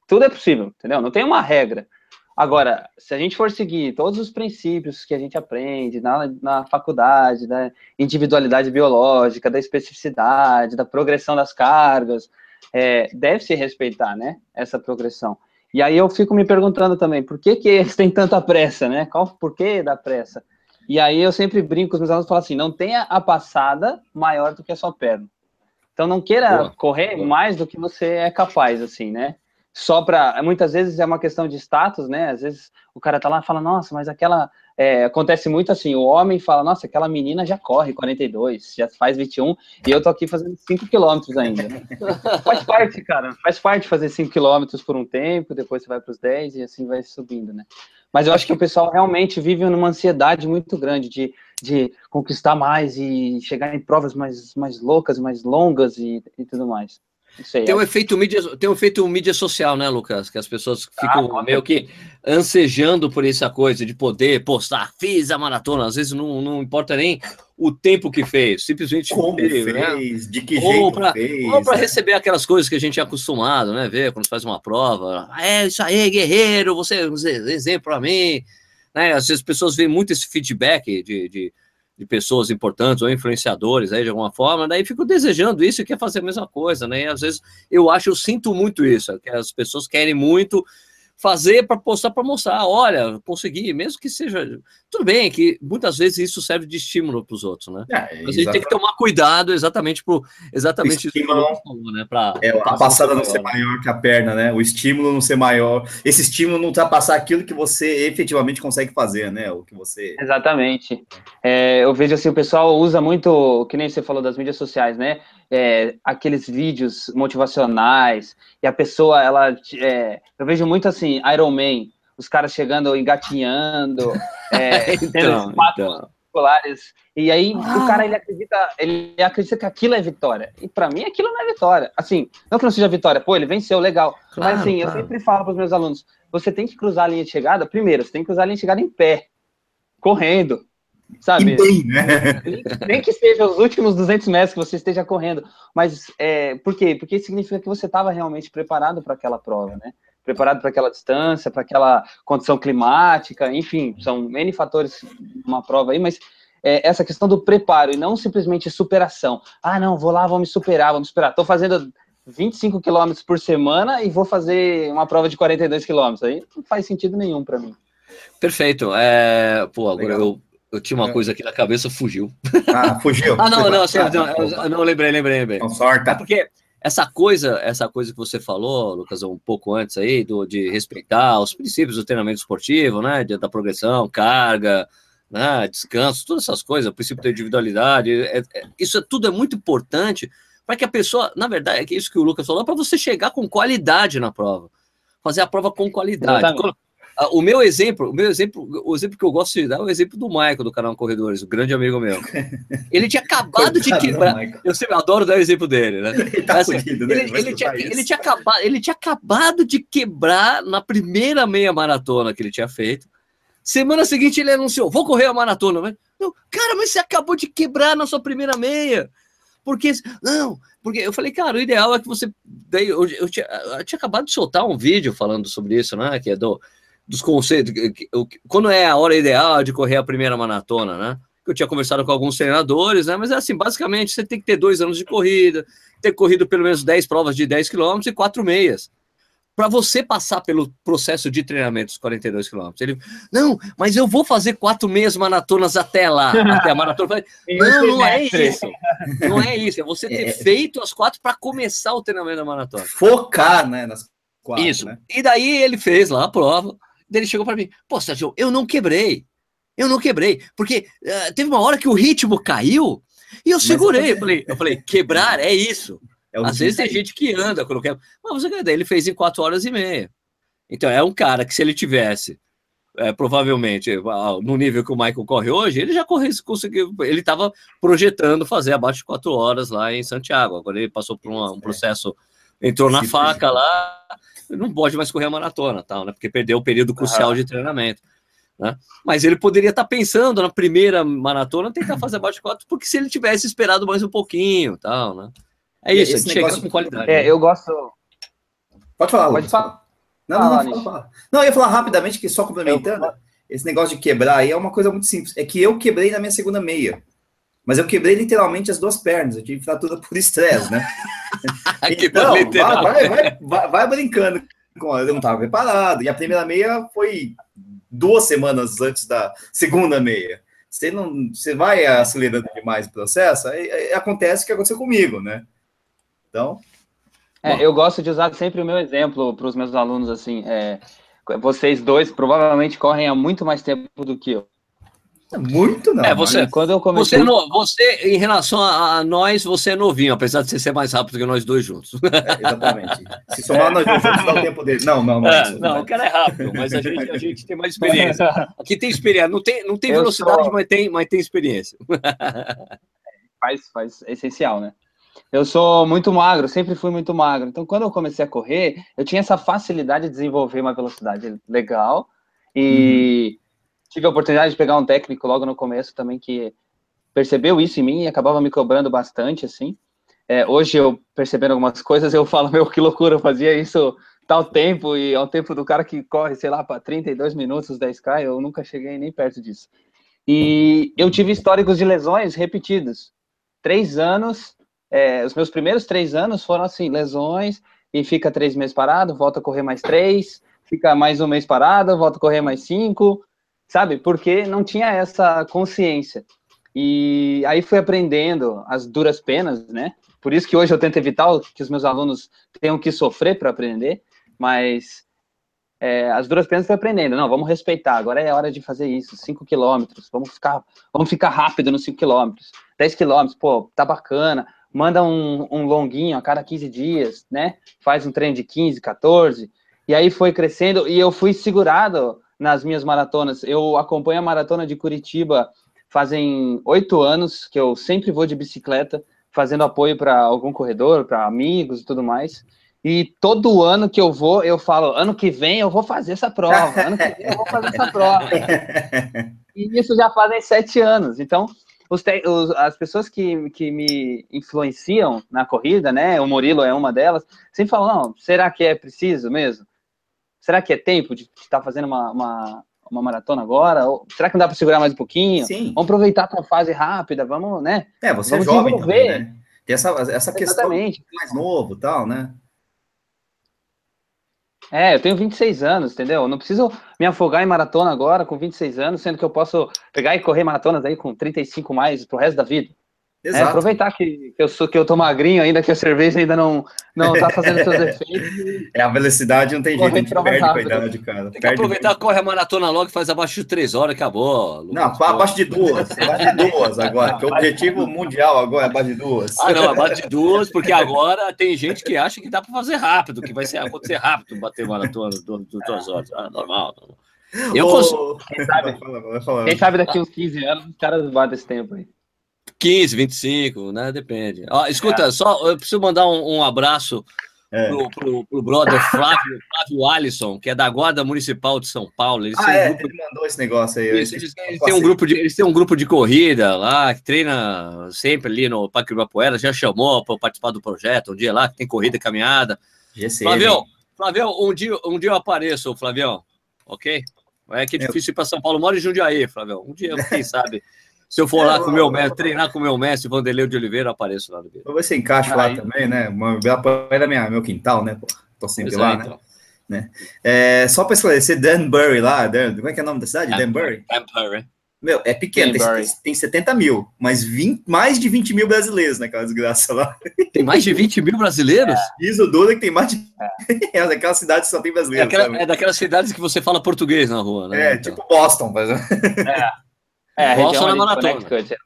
tudo é possível, entendeu? Não tem uma regra. Agora, se a gente for seguir todos os princípios que a gente aprende na, na faculdade, da individualidade biológica, da especificidade, da progressão das cargas, é, deve se respeitar, né, essa progressão. E aí eu fico me perguntando também, por que que eles têm tanta pressa, né? Qual por que da pressa? E aí eu sempre brinco com os meus alunos e falo assim: não tenha a passada maior do que a sua perna. Então não queira Boa. correr Boa. mais do que você é capaz, assim, né? Só para muitas vezes é uma questão de status, né? Às vezes o cara tá lá e fala, nossa, mas aquela é, acontece muito assim, o homem fala, nossa, aquela menina já corre 42, já faz 21, e eu tô aqui fazendo 5 quilômetros ainda. faz parte, cara, faz parte fazer 5 quilômetros por um tempo, depois você vai para os 10 e assim vai subindo, né? Mas eu acho que o pessoal realmente vive numa ansiedade muito grande de, de conquistar mais e chegar em provas mais, mais loucas, mais longas e, e tudo mais.
Sei, tem, um efeito mídia, tem um efeito mídia social, né, Lucas? Que as pessoas ah, ficam ah, meio que ansejando por essa coisa de poder postar, fiz a maratona. Às vezes não, não importa nem o tempo que fez, simplesmente
como fez, né? de que ou jeito pra, fez.
Ou para né? receber aquelas coisas que a gente é acostumado, né? Ver quando faz uma prova. É isso aí, guerreiro, você é um exemplo para mim. Né? Às vezes as pessoas veem muito esse feedback de, de de pessoas importantes ou influenciadores aí de alguma forma, daí fico desejando isso e quer fazer a mesma coisa, né? E às vezes eu acho, eu sinto muito isso, que as pessoas querem muito fazer para postar para mostrar, olha, consegui, mesmo que seja. Tudo bem, que muitas vezes isso serve de estímulo para os outros, né? É, Mas a gente tem que tomar cuidado exatamente para exatamente
o estímulo, isso que falou, né? Pra, é, a passada não ser maior que a perna, né? O estímulo não ser maior. Esse estímulo não ultrapassar aquilo que você efetivamente consegue fazer, né? O que você.
Exatamente. É, eu vejo assim, o pessoal usa muito, que nem você falou das mídias sociais, né? É, aqueles vídeos motivacionais, e a pessoa, ela, é, eu vejo muito assim, Iron Man, os caras chegando engatinhando, é, então, tendo então. populares, e aí ah. o cara, ele acredita, ele acredita que aquilo é vitória, e para mim aquilo não é vitória, assim, não que não seja vitória, pô, ele venceu, legal, claro, mas assim, claro. eu sempre falo para os meus alunos, você tem que cruzar a linha de chegada, primeiro, você tem que cruzar a linha de chegada em pé, correndo, sabe? Bem, né? Nem que seja os últimos 200 metros que você esteja correndo, mas é, por quê? Porque significa que você estava realmente preparado para aquela prova, né? Preparado para aquela distância, para aquela condição climática, enfim, são N fatores uma prova aí, mas é, essa questão do preparo e não simplesmente superação. Ah, não, vou lá, vou me superar, vou me superar. Estou fazendo 25 quilômetros por semana e vou fazer uma prova de 42 quilômetros. Aí não faz sentido nenhum para mim.
Perfeito. É, pô, agora Legal. eu eu tinha uma é. coisa aqui na cabeça, fugiu.
Ah, fugiu?
ah, não, não, assim, não, eu, não, lembrei, lembrei, lembrei.
Não sorta.
É porque essa coisa, essa coisa que você falou, Lucas, um pouco antes aí, do, de respeitar os princípios do treinamento esportivo, né, da progressão, carga, né, descanso, todas essas coisas, o princípio da individualidade, é, é, isso é, tudo é muito importante para que a pessoa, na verdade, é isso que o Lucas falou, para você chegar com qualidade na prova, fazer a prova com qualidade. Quando, o meu exemplo, o meu exemplo, o exemplo que eu gosto de dar é o exemplo do Michael do canal Corredores, o grande amigo meu. Ele tinha acabado de quebrar. Eu sempre adoro dar o exemplo dele, né? Ele, tá assim, fudido, né? ele, ele, tinha, ele, tinha acabado, ele tinha acabado de quebrar na primeira meia maratona que ele tinha feito. Semana seguinte ele anunciou: vou correr a maratona. Mas, não, cara, mas você acabou de quebrar na sua primeira meia. Porque, não, porque eu falei, cara, o ideal é que você. Daí eu, eu, tinha, eu tinha acabado de soltar um vídeo falando sobre isso, né? Que é do dos conceitos, quando é a hora ideal de correr a primeira maratona, né? Eu tinha conversado com alguns treinadores, né? Mas é assim, basicamente, você tem que ter dois anos de corrida, ter corrido pelo menos 10 provas de 10 quilômetros e quatro meias. Para você passar pelo processo de treinamento dos 42 quilômetros. Ele, não, mas eu vou fazer quatro meias maratonas até lá, até a maratona. não, não é isso. Não é isso. É você ter é. feito as quatro para começar o treinamento da maratona.
Focar, né? Nas
quatro, isso. Né? E daí ele fez lá a prova ele chegou para mim, pô, Sérgio, eu não quebrei. Eu não quebrei, porque uh, teve uma hora que o ritmo caiu e eu segurei. Eu falei, eu falei, quebrar é isso. É Às vezes tem gente que anda quando quebra. Mas você daí ele fez em quatro horas e meia. Então é um cara que se ele tivesse é, provavelmente no nível que o Michael corre hoje, ele já corre, conseguiu, ele estava projetando fazer abaixo de quatro horas lá em Santiago. Agora ele passou por uma, um processo, entrou na faca lá, não pode mais correr a maratona, tal, né? Porque perdeu o período crucial de treinamento. Né? Mas ele poderia estar tá pensando na primeira maratona tentar fazer abaixo de quatro, porque se ele tivesse esperado mais um pouquinho, tal, né? É isso, Esse negócio com qualidade.
É, né? eu gosto.
Pode falar,
Pode falar.
Não, não, não, fala, não, eu ia falar rapidamente que só complementando, esse negócio de quebrar aí é uma coisa muito simples. É que eu quebrei na minha segunda meia. Mas eu quebrei literalmente as duas pernas, eu tive fratura por estresse, né? então, vai, vai, vai, vai, brincando. Eu não estava preparado. E a primeira meia foi duas semanas antes da segunda meia. Você não, você vai acelerando demais o processo, aí, aí acontece o que aconteceu comigo, né? Então.
É, eu gosto de usar sempre o meu exemplo para os meus alunos, assim. É, vocês dois provavelmente correm há muito mais tempo do que eu.
Muito não.
É, você, quando eu comecei... você, no, você, em relação a, a, nós, você é novinho, apesar de você ser mais rápido que nós dois juntos.
É, exatamente. Se somar nós dois juntos, dá o tempo dele. Não, não, não. É,
não, não o cara é rápido, mas a gente, a gente tem mais experiência. Aqui tem experiência. Não tem, não tem velocidade, sou... mas, tem, mas tem experiência.
faz, faz é essencial, né? Eu sou muito magro, sempre fui muito magro. Então, quando eu comecei a correr, eu tinha essa facilidade de desenvolver uma velocidade legal e. Uhum tive a oportunidade de pegar um técnico logo no começo também que percebeu isso em mim e acabava me cobrando bastante, assim. É, hoje eu percebendo algumas coisas, eu falo, meu, que loucura, eu fazia isso tal tempo e ao tempo do cara que corre, sei lá, para 32 minutos 10K, eu nunca cheguei nem perto disso. E eu tive históricos de lesões repetidos. Três anos, é, os meus primeiros três anos foram assim, lesões, e fica três meses parado, volta a correr mais três, fica mais um mês parado, volta a correr mais cinco, sabe? Porque não tinha essa consciência. E aí fui aprendendo as duras penas, né? Por isso que hoje eu tento evitar que os meus alunos tenham que sofrer para aprender, mas é, as duras penas fui aprendendo. Não, vamos respeitar, agora é hora de fazer isso, 5 quilômetros, vamos ficar, vamos ficar rápido nos 5 quilômetros, 10 quilômetros, pô, tá bacana, manda um, um longuinho a cada 15 dias, né? Faz um treino de 15, 14, e aí foi crescendo, e eu fui segurado nas minhas maratonas. Eu acompanho a maratona de Curitiba fazem oito anos que eu sempre vou de bicicleta, fazendo apoio para algum corredor, para amigos e tudo mais. E todo ano que eu vou, eu falo, ano que vem eu vou fazer essa prova, ano que vem eu vou fazer essa prova. e isso já fazem sete anos. Então, os, os, as pessoas que, que me influenciam na corrida, né? O Murilo é uma delas, sempre falam, será que é preciso mesmo? Será que é tempo de estar tá fazendo uma, uma, uma, maratona agora? Ou será que não dá para segurar mais um pouquinho?
Sim.
Vamos aproveitar a fase rápida, vamos, né?
É, você é vamos é jovem também, né? Tem essa, essa questão mais novo tal, né?
É, eu tenho 26 anos, entendeu? Eu não preciso me afogar em maratona agora com 26 anos, sendo que eu posso pegar e correr maratonas aí com 35 mais pro resto da vida. É, aproveitar que, que, eu sou que eu tô magrinho ainda, que a cerveja ainda não não tá fazendo seus efeitos.
É, a velocidade não tem jeito, a gente perde com a idade, cara.
Tem que
perde
aproveitar, muito. corre a maratona logo e faz abaixo de três horas, acabou.
Não, abaixo de duas, abaixo de duas agora, que o objetivo mundial agora é abaixo de duas.
Ah, não, abaixo de duas, porque agora tem gente que acha que dá para fazer rápido, que vai ser, acontecer rápido bater maratona duas horas. Ah, normal, normal.
Eu consigo. Quem sabe, quem sabe daqui uns 15 anos os caras batem esse tempo aí.
15, 25, né? Depende. Ó, escuta, é. só eu preciso mandar um, um abraço é. pro, pro, pro, brother Flávio, Flávio Alisson, que é da Guarda Municipal de São Paulo.
Eles ah, é, um grupo... ele mandou esse negócio aí.
Eles, eles, eles têm um grupo de, eles têm um grupo de corrida lá, que treina sempre ali no Parque Ibirapuera, já chamou para participar do projeto, um dia lá, que tem corrida e caminhada. Flávio, Flávio, um dia, um dia eu apareço, Flávio, ok? É que é difícil ir para São Paulo, mora em Jundiaí, Flávio. Um dia, quem sabe... Se eu for lá com o meu mestre, treinar com o meu mestre, Vanderlei de Oliveira, eu apareço lá no
vídeo. Vou ver se encaixa lá também, né? É minha, meu quintal, né? Pô, tô sempre pois lá, é, né? Então. né? É, só para esclarecer, Danbury lá, Dan, como é que é o nome da cidade? Danbury? Danbury. Meu, é pequeno, tem, tem 70 mil, mas 20, mais de 20 mil brasileiros naquela desgraça lá.
Tem mais de 20 mil brasileiros? É.
Diz o Duda que tem mais de. É, é daquela cidade que só tem brasileiros.
É, aquela, é, daquelas cidades que você fala português na rua, né?
É, então. tipo Boston, por exemplo. É.
É, Boston na maratona.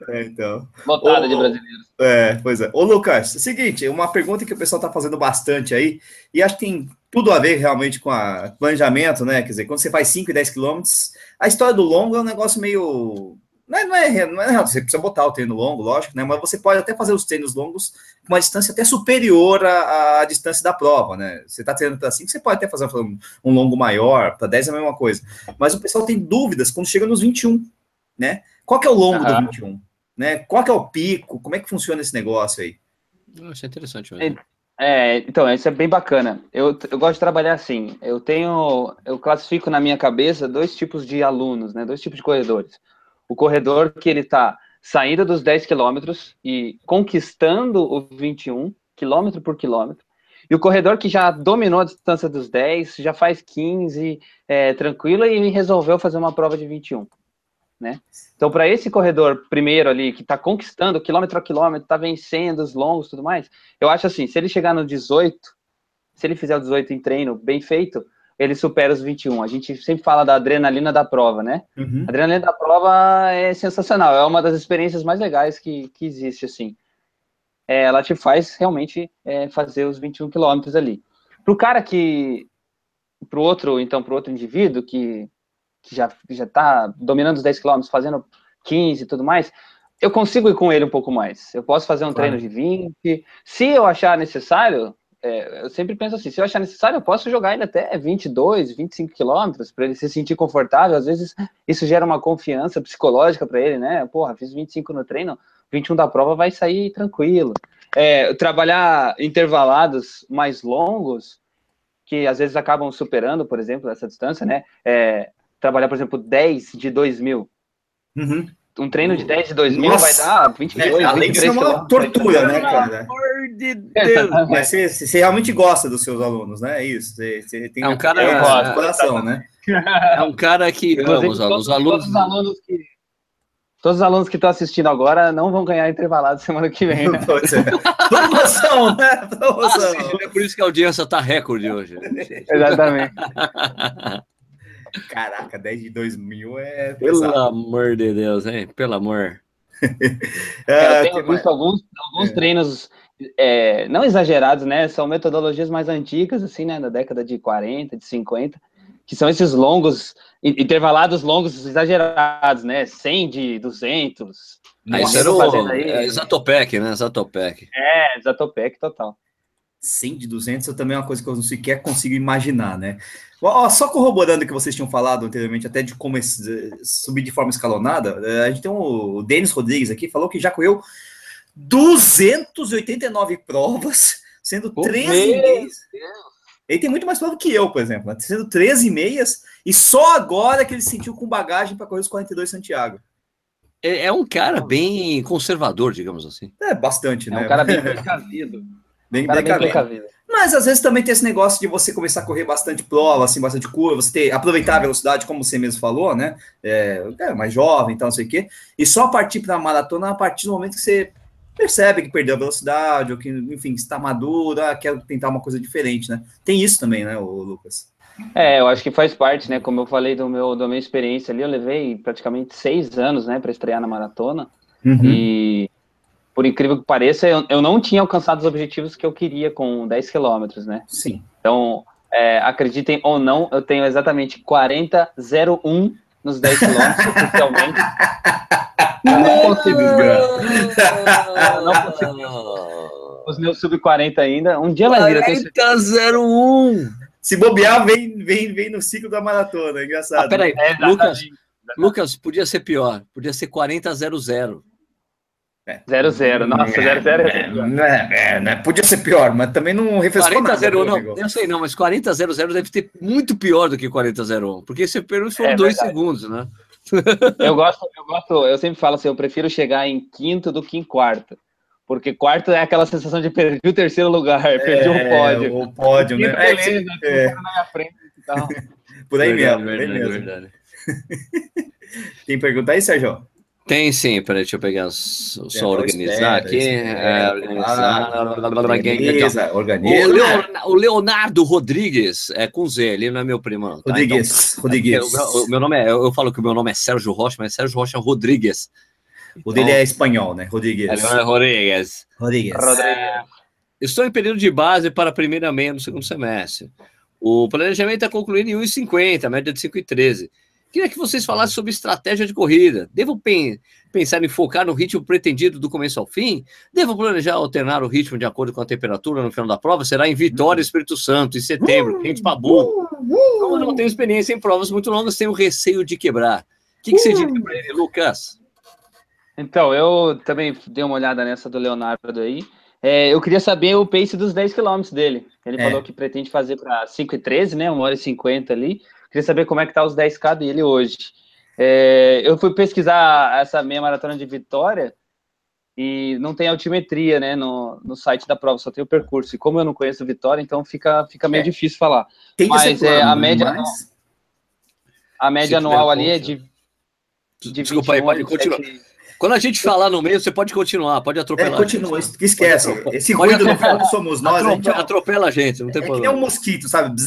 É, então.
Lotada de brasileiros.
É, pois é. Ô, Lucas, é seguinte, uma pergunta que o pessoal está fazendo bastante aí, e acho que tem tudo a ver realmente com o planejamento, né? Quer dizer, quando você faz 5 e 10 quilômetros, a história do longo é um negócio meio. Não é, não é, não é, você precisa botar o treino longo, lógico, né? Mas você pode até fazer os treinos longos com uma distância até superior à, à distância da prova, né? Você está treinando para 5, você pode até fazer um, um longo maior, para 10 é a mesma coisa. Mas o pessoal tem dúvidas quando chega nos 21 né? Qual que é o longo uhum. do 21? Né? Qual que é o pico? Como é que funciona esse negócio aí?
Isso é interessante mesmo.
É, então, isso é bem bacana. Eu, eu gosto de trabalhar assim. Eu tenho, eu classifico na minha cabeça dois tipos de alunos, né? Dois tipos de corredores. O corredor que ele está saindo dos 10 quilômetros e conquistando o 21, quilômetro por quilômetro. E o corredor que já dominou a distância dos 10, já faz 15, é, tranquilo, e resolveu fazer uma prova de 21. Né? Então, para esse corredor primeiro ali, que está conquistando quilômetro a quilômetro, está vencendo os longos e tudo mais, eu acho assim, se ele chegar no 18, se ele fizer o 18 em treino bem feito, ele supera os 21. A gente sempre fala da adrenalina da prova, né? Uhum. A adrenalina da prova é sensacional, é uma das experiências mais legais que, que existe, assim. É, ela te faz realmente é, fazer os 21 quilômetros ali. Para o cara que, para o outro, então, para o outro indivíduo que, que já já está dominando os 10 quilômetros, fazendo 15 e tudo mais, eu consigo ir com ele um pouco mais. Eu posso fazer um claro. treino de 20. Se eu achar necessário, é, eu sempre penso assim, se eu achar necessário, eu posso jogar ele até 22, 25 quilômetros, para ele se sentir confortável. Às vezes isso gera uma confiança psicológica para ele, né? Porra, fiz 25 no treino, 21 da prova vai sair tranquilo. É, trabalhar intervalados mais longos, que às vezes acabam superando, por exemplo, essa distância, né? É, trabalhar, por exemplo, 10 de 2 mil. Uhum um treino de 10 de 2 mil vai dar 22, é,
além de ser uma tortura, né, cara? Pelo amor de Deus. Mas você, você, realmente gosta dos seus alunos, né? É isso. Você, você tem
é um cara
é, de coração, né?
É um cara que ama os alunos. Todos, os alunos
que Todos os alunos que estão assistindo agora não vão ganhar intervalado semana que vem. Né?
Promoção, né? Promoção. Ah,
é por isso que a audiência está recorde hoje.
Exatamente.
Caraca, 10 de 2 mil é.
Pelo pesado. amor de Deus, hein? Pelo amor.
é, eu tenho visto alguns, alguns é. treinos é, não exagerados, né? São metodologias mais antigas, assim, né? Da década de 40, de 50, que são esses longos, intervalados longos exagerados, né? 100 de 200.
Ah, isso era o aí. É, Exatopec, né? Exatopec.
É, Exatopec total.
100 de 200 é também uma coisa que eu não sequer consigo imaginar, né? Ó, só corroborando o que vocês tinham falado anteriormente, até de como subir de forma escalonada, é, a gente tem o Denis Rodrigues aqui, falou que já correu 289 provas, sendo 13 meias. Ele tem muito mais prova que eu, por exemplo, né? sendo 13 meias, e só agora que ele sentiu com bagagem para correr os 42 Santiago.
É, é, um cara bem conservador, digamos assim.
É, bastante,
é
né?
um cara bem precavido.
Bem, bem precavido. Mas às vezes também tem esse negócio de você começar a correr bastante prova, assim, bastante curva, você ter, aproveitar a velocidade, como você mesmo falou, né? É, é mais jovem, então, não sei o quê. E só partir para a maratona a partir do momento que você percebe que perdeu a velocidade, ou que, enfim, está maduro, ah, quer tentar uma coisa diferente, né? Tem isso também, né, o Lucas?
É, eu acho que faz parte, né? Como eu falei do meu, da minha experiência ali, eu levei praticamente seis anos, né, para estrear na maratona. Uhum. E por incrível que pareça, eu, eu não tinha alcançado os objetivos que eu queria com 10 quilômetros, né?
Sim.
Então, é, acreditem ou não, eu tenho exatamente 40,01 nos 10 quilômetros oficialmente. não consigo. não consigo. Os meus sub-40 ainda. Um dia vai vir.
40,01!
Se bobear, vem, vem, vem no ciclo da maratona. É engraçado. Ah,
peraí, é, Lucas, Lucas, podia ser pior. Podia ser 40,00.
0-0, nossa, 0-0 é,
é, é, né? Podia ser pior, mas também não refrescou 40
nada. 0, não, eu sei não, mas 40-0-0 deve ter muito pior do que 40-0-1, porque esse pelo foram é, dois verdade. segundos, né?
Eu gosto, eu gosto, eu sempre falo assim, eu prefiro chegar em quinto do que em quarto. Porque quarto é aquela sensação de perder o terceiro lugar, perder o pódio.
O pódio, né?
Beleza, é, é. na minha frente e tal.
Por aí verdade, mesmo, verdade, mesmo. Verdade. Tem pergunta aí, Sérgio?
Tem sim, peraí, deixa eu pegar só Tem organizar aqui. é, organizar. organiza, O, Leonardo Rodrigues, é com Z, ele não é meu primo.
Tá? Rodrigues. Então, Rodrigues.
O, meu nome é, eu falo que o meu nome é Sérgio Rocha, mas Sérgio Rocha Rodrigues.
O dele então, é espanhol, né? Rodrigues.
É Rodrigues.
Rodrigues.
É, estou em período de base para a primeira meia no segundo semestre. O planejamento é concluído em 1,50, média de 5,13. Queria que vocês falassem sobre estratégia de corrida. Devo pen pensar em focar no ritmo pretendido do começo ao fim? Devo planejar alternar o ritmo de acordo com a temperatura no final da prova? Será em Vitória, Espírito Santo, em setembro, quente para burro. Como não tenho experiência em provas muito longas, tenho receio de quebrar. O que, que você diria para ele, Lucas?
Então, eu também dei uma olhada nessa do Leonardo aí. É, eu queria saber o pace dos 10 quilômetros dele. Ele é. falou que pretende fazer para 5 e 13, né? 1 hora e 50 ali. Queria saber como é que tá os 10K dele hoje. É, eu fui pesquisar essa meia maratona de Vitória e não tem altimetria, né, no, no site da prova, só tem o percurso. E como eu não conheço Vitória, então fica, fica meio é. difícil falar. Tem mas é, a média, mas... a média anual ali é de
De Desculpa 21, aí, pode continuar. Quando a gente falar no meio, você pode continuar, pode atropelar. É,
continua, esquece. Esse ruído no fundo somos nós.
Atropela, a gente, atropela a gente, não tem
é
problema.
É que nem um mosquito, sabe?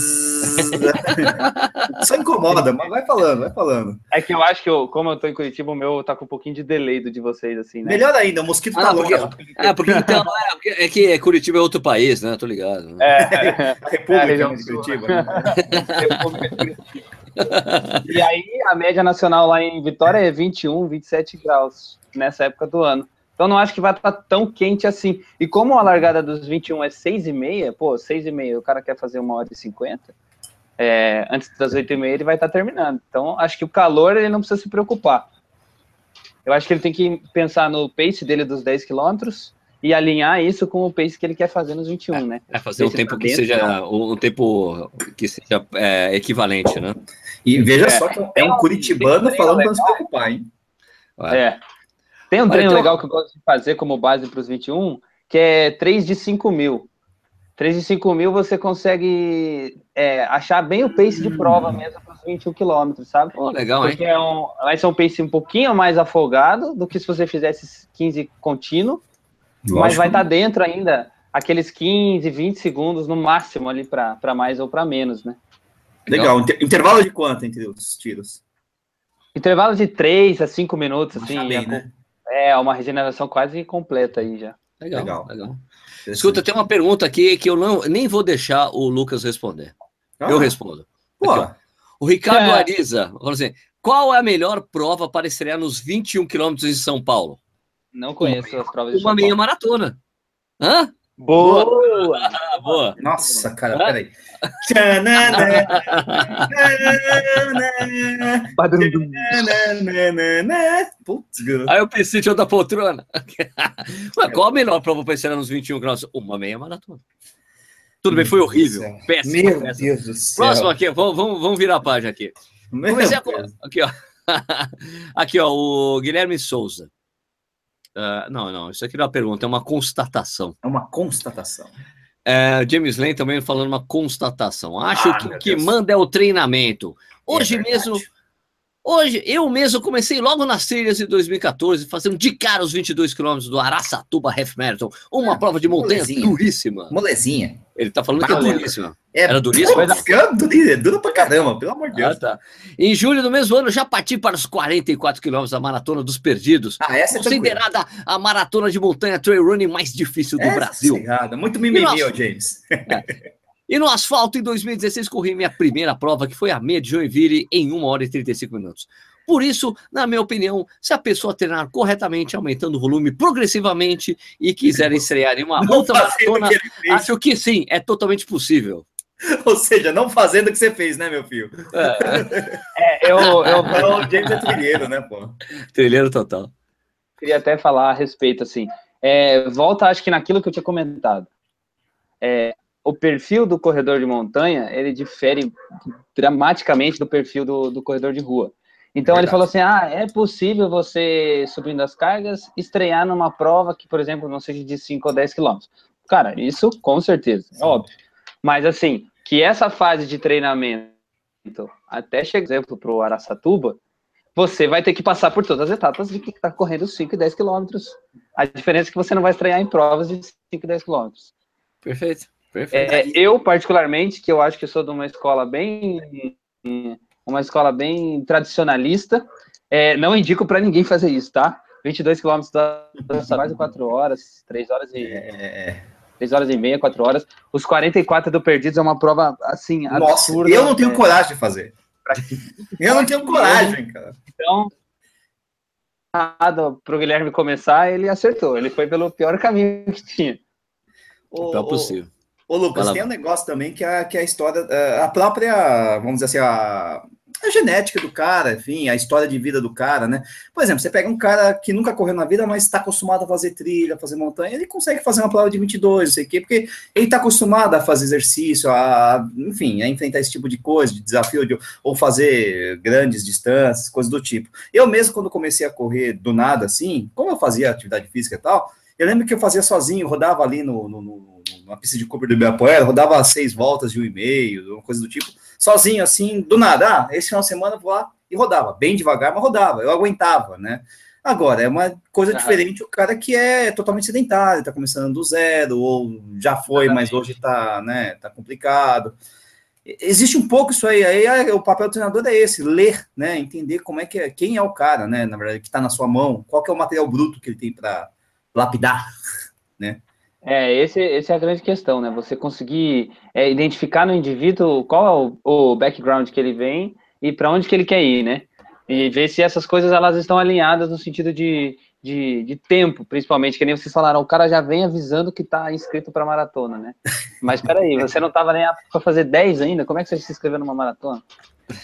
Só incomoda, mas vai falando, vai falando.
É que eu acho que, eu, como eu tô em Curitiba, o meu tá com um pouquinho de delay do de vocês, assim, né?
Melhor ainda, o mosquito ah, tá longe.
É, porque então, é, é que Curitiba é outro país, né? Tô ligado. Né?
É, a República é, a de Curitiba. Né?
e aí, a média nacional lá em Vitória é 21, 27 graus nessa época do ano. Então não acho que vai estar tá tão quente assim. E como a largada dos 21 é 6 e meia, pô, 6 e meia, o cara quer fazer uma hora e 50, é, antes das 8 e meia ele vai estar tá terminando. Então acho que o calor ele não precisa se preocupar. Eu acho que ele tem que pensar no pace dele dos 10 quilômetros e alinhar isso com o pace que ele quer fazer nos 21,
é,
né?
É fazer um tempo que seja um tempo que seja é, equivalente, né?
E veja é, só que é um curitibano falando para não se preocupar, hein?
É. Tem um treino legal que eu gosto de fazer como base para os 21, que é 3 de 5 mil. 3 de 5 mil você consegue é, achar bem o pace de prova hum. mesmo para os 21 quilômetros, sabe?
Oh, legal,
Porque hein? É um, vai ser um pace um pouquinho mais afogado do que se você fizesse 15 contínuo, Lógico. mas vai estar tá dentro ainda aqueles 15, 20 segundos no máximo ali para mais ou para menos, né?
Legal. legal. Intervalo de quanto entre os tiros?
Intervalo de 3 a 5 minutos, assim. Bem, né? É, uma regeneração quase completa aí já.
Legal, legal. legal. Escuta, tem uma pergunta aqui que eu não, nem vou deixar o Lucas responder. Ah. Eu respondo. Aqui, o Ricardo é. Ariza falou assim: qual é a melhor prova para estrear nos 21 quilômetros de São Paulo?
Não conheço uma, as provas de
Uma meia maratona. Hã?
Boa!
Boa! Nossa, cara, peraí.
Putz, Aí eu pensei de outra poltrona. Mas qual a melhor prova para ensinar nos 21 graus? Uma meia maratona. Tudo bem, foi horrível.
Péssimo. Meu péssimo. Deus do céu.
Próximo aqui, vamos, vamos, vamos virar a página aqui. Comecei a... Aqui, ó. Aqui, ó, o Guilherme Souza. Uh, não, não, isso aqui não é uma pergunta, é uma constatação.
É uma constatação.
É, James Lane também falando uma constatação. Acho ah, que o que manda é o treinamento. Hoje é mesmo Hoje, eu mesmo comecei logo nas trilhas de 2014, fazendo de cara os 22 quilômetros do Araçatuba Half Marathon, uma ah, prova de montanha molezinha. duríssima.
Molezinha.
Ele tá falando que é duríssima.
É, Era duríssima? É, dura, dura pra caramba, pelo amor de Deus. Ah, tá.
Em julho do mesmo ano, já parti para os 44 quilômetros da Maratona dos Perdidos.
Ah, essa
é Considerada a maratona de montanha trail running mais difícil do
essa
Brasil.
É Muito mimimi, James.
É. E no asfalto, em 2016, corri minha primeira prova, que foi a meia de Joinville, em 1 hora e 35 minutos. Por isso, na minha opinião, se a pessoa treinar corretamente, aumentando o volume progressivamente e quiser estrear em uma outra maratona, acho que sim, é totalmente possível.
Ou seja, não fazendo o que você fez, né, meu filho?
É, é eu, eu...
Não, o James é trilheiro, né, pô?
Trilheiro total.
Queria até falar a respeito, assim. É, volta, acho que naquilo que eu tinha comentado. É, o perfil do corredor de montanha, ele difere dramaticamente do perfil do, do corredor de rua. Então Verdade. ele falou assim: ah, é possível você, subindo as cargas, estrear numa prova que, por exemplo, não seja de 5 ou 10 quilômetros. Cara, isso com certeza, é óbvio. Mas assim, que essa fase de treinamento, até chegar, exemplo, para o Araçatuba, você vai ter que passar por todas as etapas de que está correndo 5 e 10 quilômetros. A diferença é que você não vai estrear em provas de 5 e 10 quilômetros.
Perfeito.
É, eu, particularmente, que eu acho que sou de uma escola bem. Uma escola bem tradicionalista, é, não indico para ninguém fazer isso, tá? 22 quilômetros dá quase 4 horas, 3 horas e. É... 3 horas e meia, 4 horas. Os 44 do Perdidos é uma prova, assim,
Nossa, absurda. eu não tenho é... coragem de fazer. Eu não tenho coragem, cara.
Então, para o Guilherme começar, ele acertou. Ele foi pelo pior caminho que tinha.
Então, possível.
Ô, Lucas, tem um negócio também que é, que é a história, é, a própria, vamos dizer assim, a, a genética do cara, enfim, a história de vida do cara, né? Por exemplo, você pega um cara que nunca correu na vida, mas está acostumado a fazer trilha, fazer montanha, ele consegue fazer uma prova de 22, não sei o quê, porque ele está acostumado a fazer exercício, a, enfim, a enfrentar esse tipo de coisa, de desafio, de, ou fazer grandes distâncias, coisas do tipo. Eu mesmo, quando comecei a correr do nada, assim, como eu fazia atividade física e tal, eu lembro que eu fazia sozinho, rodava ali no, no, no uma pista de Cooper do Ibirapuera, rodava seis voltas de um e meio, uma coisa do tipo, sozinho, assim, do nada. Ah, esse final de semana eu vou lá e rodava, bem devagar, mas rodava, eu aguentava, né? Agora, é uma coisa ah. diferente o cara que é totalmente sedentário, está começando do zero, ou já foi, mas hoje está né, tá complicado. Existe um pouco isso aí, aí o papel do treinador é esse, ler, né, entender como é que é, quem é o cara, né, na verdade, que está na sua mão, qual que é o material bruto que ele tem para lapidar, né?
É, esse, esse é a grande questão, né? Você conseguir é, identificar no indivíduo qual é o, o background que ele vem e para onde que ele quer ir, né? E ver se essas coisas elas estão alinhadas no sentido de, de, de tempo, principalmente, que nem vocês falaram, o cara já vem avisando que está inscrito para maratona, né? Mas peraí, você não estava nem para fazer 10 ainda, como é que você se inscreveu numa maratona?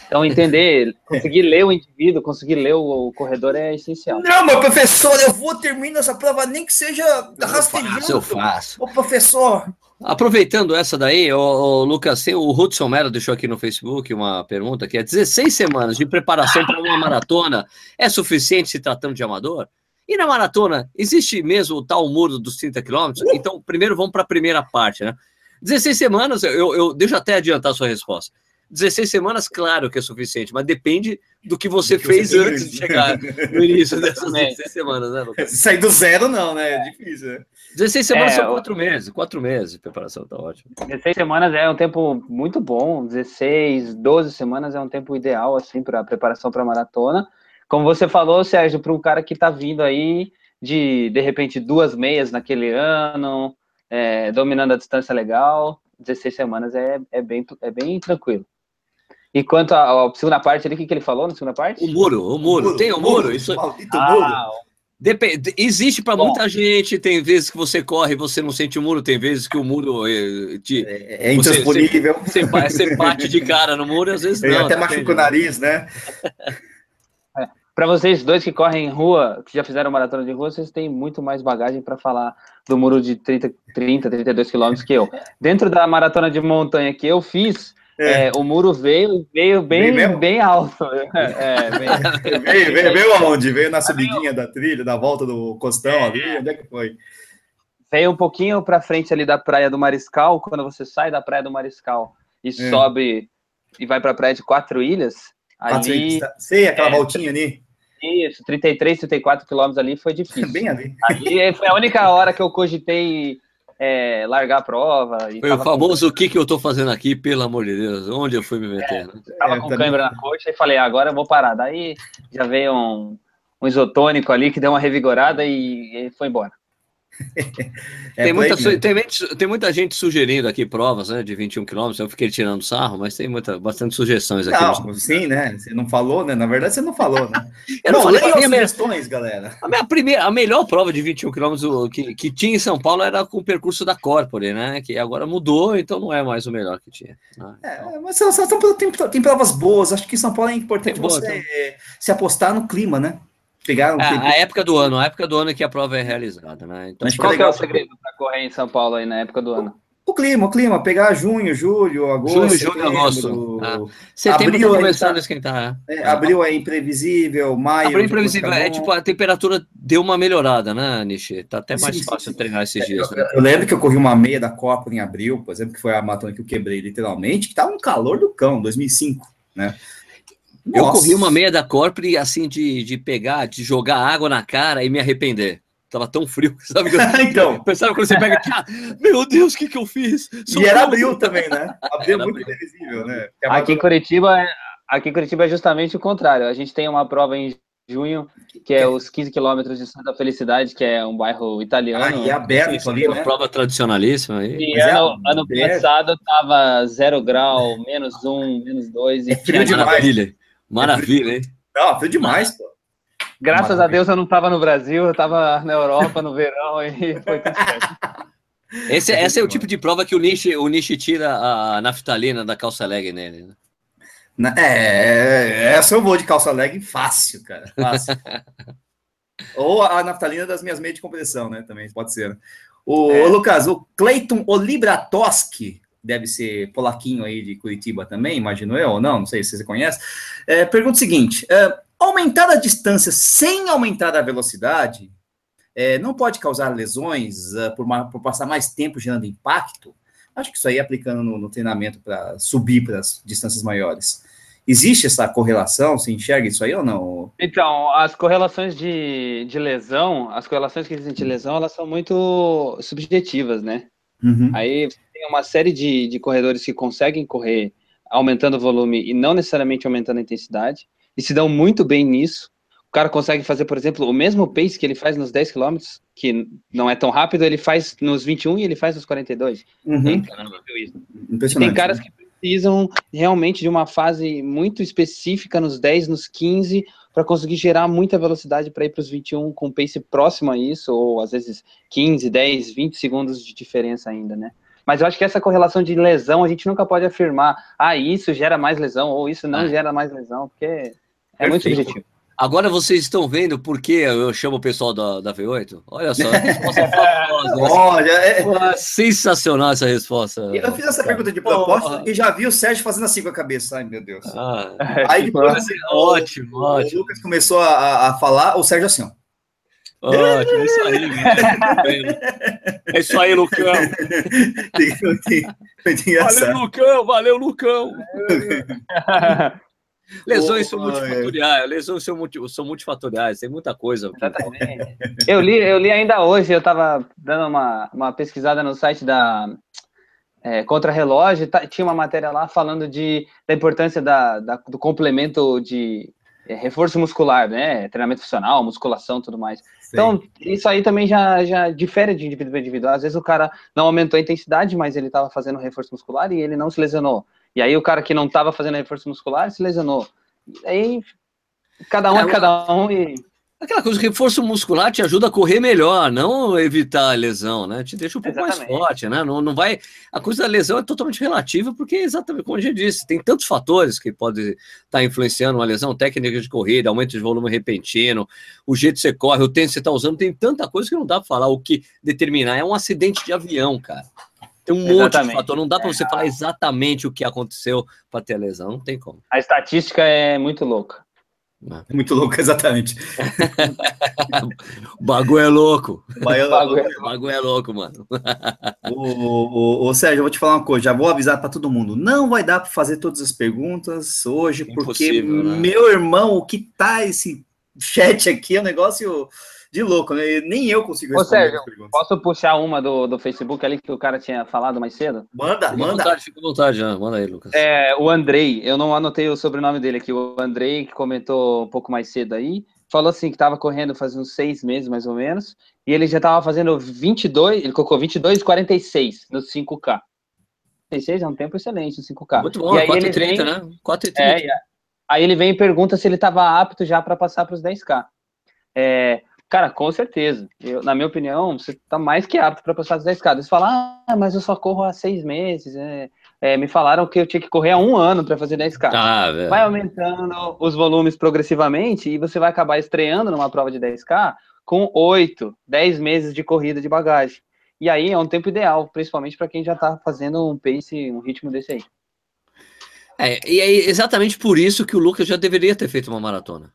Então, entender, conseguir ler o indivíduo, conseguir ler o, o, corredor é essencial.
Não, mas professor, eu vou terminar essa prova, nem que seja
rastejando. Eu faço.
Ô, professor.
Aproveitando essa daí, o, o Lucas, o Hudson Melo deixou aqui no Facebook uma pergunta que é 16 semanas de preparação para uma maratona é suficiente se tratando de amador? E na maratona, existe mesmo o tal muro dos 30 quilômetros? Então, primeiro vamos para a primeira parte, né? 16 semanas, eu, eu deixa até adiantar a sua resposta. 16 semanas, claro que é suficiente, mas depende do que você do que fez você antes fez. de chegar no início dessas 16 semanas, né, Lucas?
Sair do zero, não, né? É difícil, né?
16 semanas é, são quatro meses, quatro meses de preparação, tá ótimo.
16 semanas é um tempo muito bom, 16, 12 semanas é um tempo ideal, assim, para preparação para maratona. Como você falou, Sérgio, para um cara que está vindo aí de, de repente, duas meias naquele ano, é, dominando a distância legal, 16 semanas é, é, bem, é bem tranquilo. E quanto à segunda parte ali, o que, que ele falou na segunda parte?
O muro, o muro. O muro tem o muro. muro isso... ah, muro. Depende, existe para muita gente, tem vezes que você corre e você não sente o muro, tem vezes que o muro
é, te, é, é intransponível.
Você, você, você, bate de cara no muro às vezes não.
até machuca o nariz, né?
É, para vocês dois que correm em rua, que já fizeram maratona de rua, vocês têm muito mais bagagem para falar do muro de 30, 30 32 quilômetros que eu. Dentro da maratona de montanha que eu fiz, é. É, o muro veio, veio bem, veio bem alto. É,
veio. veio, veio, veio aonde? Veio na subidinha da trilha, da volta do costão é. ali? Onde é que foi?
Veio um pouquinho para frente ali da Praia do Mariscal, quando você sai da Praia do Mariscal e é. sobe e vai para a Praia de Quatro Ilhas. Ali,
Sei, aquela é, voltinha ali.
Isso, 33, 34 quilômetros ali foi difícil.
Bem ali.
Ali foi a única hora que eu cogitei é, largar a prova.
Foi o famoso com... o que, que eu tô fazendo aqui, pelo amor de Deus, onde eu fui me meter? É,
né? Tava é, com também... câimbra na coxa e falei, ah, agora eu vou parar. Daí já veio um, um isotônico ali que deu uma revigorada e, e foi embora.
É tem, muita, tem, tem, muita gente sugerindo aqui provas né, de 21 km. Eu fiquei tirando sarro, mas tem muita, bastante sugestões aqui.
Não, sim, né? Você não falou, né? Na verdade, você não falou, né?
eu não, falei as sugestões, galera. A, minha primeira, a melhor prova de 21 km que, que tinha em São Paulo era com o percurso da Corpore, né? Que agora mudou, então não é mais o melhor que tinha.
Ah, é, então. mas são, são, tem, tem provas boas. Acho que São Paulo é importante boa, você então. se apostar no clima, né?
Pegaram é, a época do ano, a época do ano que a prova é realizada, né?
Então, qual é o segredo para correr em São Paulo aí na época do ano?
O, clima, o clima, pegar junho, julho, agosto. Junho, julho, agosto.
Ah. Setembro abril, tá começando tá, a esquentar.
É, é, abril é imprevisível, maio. Abril é
imprevisível, é tipo, a temperatura deu uma melhorada, né, Nishi? Tá até mais sim, fácil sim, treinar esses dias.
Eu, né? eu, lembro que eu corri uma meia da Copa em abril, por exemplo, que foi a maratona que eu quebrei literalmente, que tava um calor do cão, 2005, né?
Eu Nossa. corri uma meia da Corpore, assim, de, de pegar, de jogar água na cara e me arrepender. Tava tão frio, sabe?
então.
Pensava quando você pega ah, meu Deus, o que que eu fiz?
Sou e era abril também, né? Abril é muito previsível, né?
Aqui em Curitiba, aqui em Curitiba é justamente o contrário. A gente tem uma prova em junho, que é os 15 quilômetros de Santa Felicidade, que é um bairro italiano. Ah,
e é aberto isso ali,
né? Uma prova tradicionalíssima aí.
E é ano, é ano passado tava zero grau, menos um, menos dois.
E é frio demais. Maravilha. Maravilha, hein?
Não, foi demais, pô.
Graças Maravilha. a Deus eu não estava no Brasil, eu estava na Europa no verão e foi tudo certo.
Esse, esse é o tipo de prova que o Nishi, o Nishi tira a naftalina da calça leg nele.
Né? É, essa eu vou de calça leg fácil, cara. Fácil. Ou a naftalina das minhas meias de compressão, né? Também pode ser. O, é. Lucas, o Cleiton Olibratoski deve ser polaquinho aí de Curitiba também, imagino eu, ou não, não sei se você conhece. É, pergunta o seguinte: é, aumentar a distância sem aumentar a velocidade é, não pode causar lesões uh, por, uma, por, passar mais tempo gerando impacto? Acho que isso aí aplicando no, no treinamento para subir para as distâncias maiores. Existe essa correlação? Você enxerga isso aí ou não?
Então, as correlações de, de lesão, as correlações que existem de lesão, elas são muito subjetivas, né? Uhum. Aí tem uma série de, de corredores que conseguem correr aumentando o volume e não necessariamente aumentando a intensidade, e se dão muito bem nisso. O cara consegue fazer, por exemplo, o mesmo pace que ele faz nos 10 km, que não é tão rápido, ele faz nos 21 e ele faz nos 42. Uhum. É incrível isso. Tem caras né? que precisam realmente de uma fase muito específica nos 10, nos 15, para conseguir gerar muita velocidade para ir para os 21 com pace próximo a isso, ou às vezes 15, 10, 20 segundos de diferença ainda, né? Mas eu acho que essa correlação de lesão a gente nunca pode afirmar, ah, isso gera mais lesão, ou isso não ah. gera mais lesão, porque é Perfeito. muito subjetivo.
Agora vocês estão vendo por que eu chamo o pessoal da, da V8? Olha só, resposta famosa. é... Sensacional essa resposta.
Eu fiz essa pergunta de proposta e já vi o Sérgio fazendo assim com a cabeça. Ai, meu Deus. Ah, Aí depois, assim, ótimo, o, ótimo. O Lucas começou a, a falar, o Sérgio assim, ó.
Ótimo, é isso aí. é isso aí, Lucão. valeu, Lucão, valeu, Lucão. Lesões são multifatoriais, lesões são, multi, são multifatoriais, tem muita coisa.
Exatamente. eu, li, eu li ainda hoje, eu estava dando uma, uma pesquisada no site da é, Contra Relógio, tá, tinha uma matéria lá falando de, da importância da, da do complemento de é, reforço muscular, né? Treinamento funcional, musculação tudo mais. Sim. Então, isso aí também já, já difere de indivíduo para indivíduo. Às vezes o cara não aumentou a intensidade, mas ele estava fazendo reforço muscular e ele não se lesionou. E aí o cara que não estava fazendo reforço muscular se lesionou. E aí cada um é, é cada um e.
Aquela coisa, reforço muscular te ajuda a correr melhor, não evitar a lesão, né? Te deixa um pouco exatamente. mais forte, né? Não, não vai. A coisa da lesão é totalmente relativa, porque exatamente como a gente disse, tem tantos fatores que podem estar tá influenciando uma lesão, técnica de corrida, aumento de volume repentino, o jeito que você corre, o tempo que você está usando, tem tanta coisa que não dá para falar o que determinar. É um acidente de avião, cara. Tem um exatamente. monte de fator, não dá para você é. falar exatamente o que aconteceu para ter a lesão, não tem como.
A estatística é muito louca.
É muito louco, exatamente.
o bagulho é louco. O bagulho, é, bagulho é louco, mano.
o, o, o, Sérgio, eu vou te falar uma coisa, já vou avisar para todo mundo. Não vai dar para fazer todas as perguntas hoje, porque né? meu irmão, o que tá esse chat aqui é um negócio de louco, né? Nem eu consigo
responder. Ô, Sérgio, posso puxar uma do, do Facebook ali que o cara tinha falado mais cedo?
Manda, fica manda.
Vontade, fica à vontade, já. manda aí, Lucas.
É, o Andrei, eu não anotei o sobrenome dele aqui, o Andrei, que comentou um pouco mais cedo aí, falou assim que estava correndo faz uns seis meses, mais ou menos, e ele já estava fazendo 22, ele colocou 22,46 no 5K. 46 é um tempo excelente no 5K.
Muito bom, 4,30, né? 4,30.
É, aí ele vem e pergunta se ele estava apto já para passar para os 10K. É, Cara, com certeza. Eu, na minha opinião, você está mais que apto para passar as 10 escadas. Você fala, ah, mas eu só corro há seis meses. É, é, me falaram que eu tinha que correr há um ano para fazer 10 escadas. Ah, vai aumentando os volumes progressivamente e você vai acabar estreando numa prova de 10K com 8, 10 meses de corrida de bagagem. E aí é um tempo ideal, principalmente para quem já está fazendo um pace, um ritmo desse aí.
É, e é exatamente por isso que o Lucas já deveria ter feito uma maratona.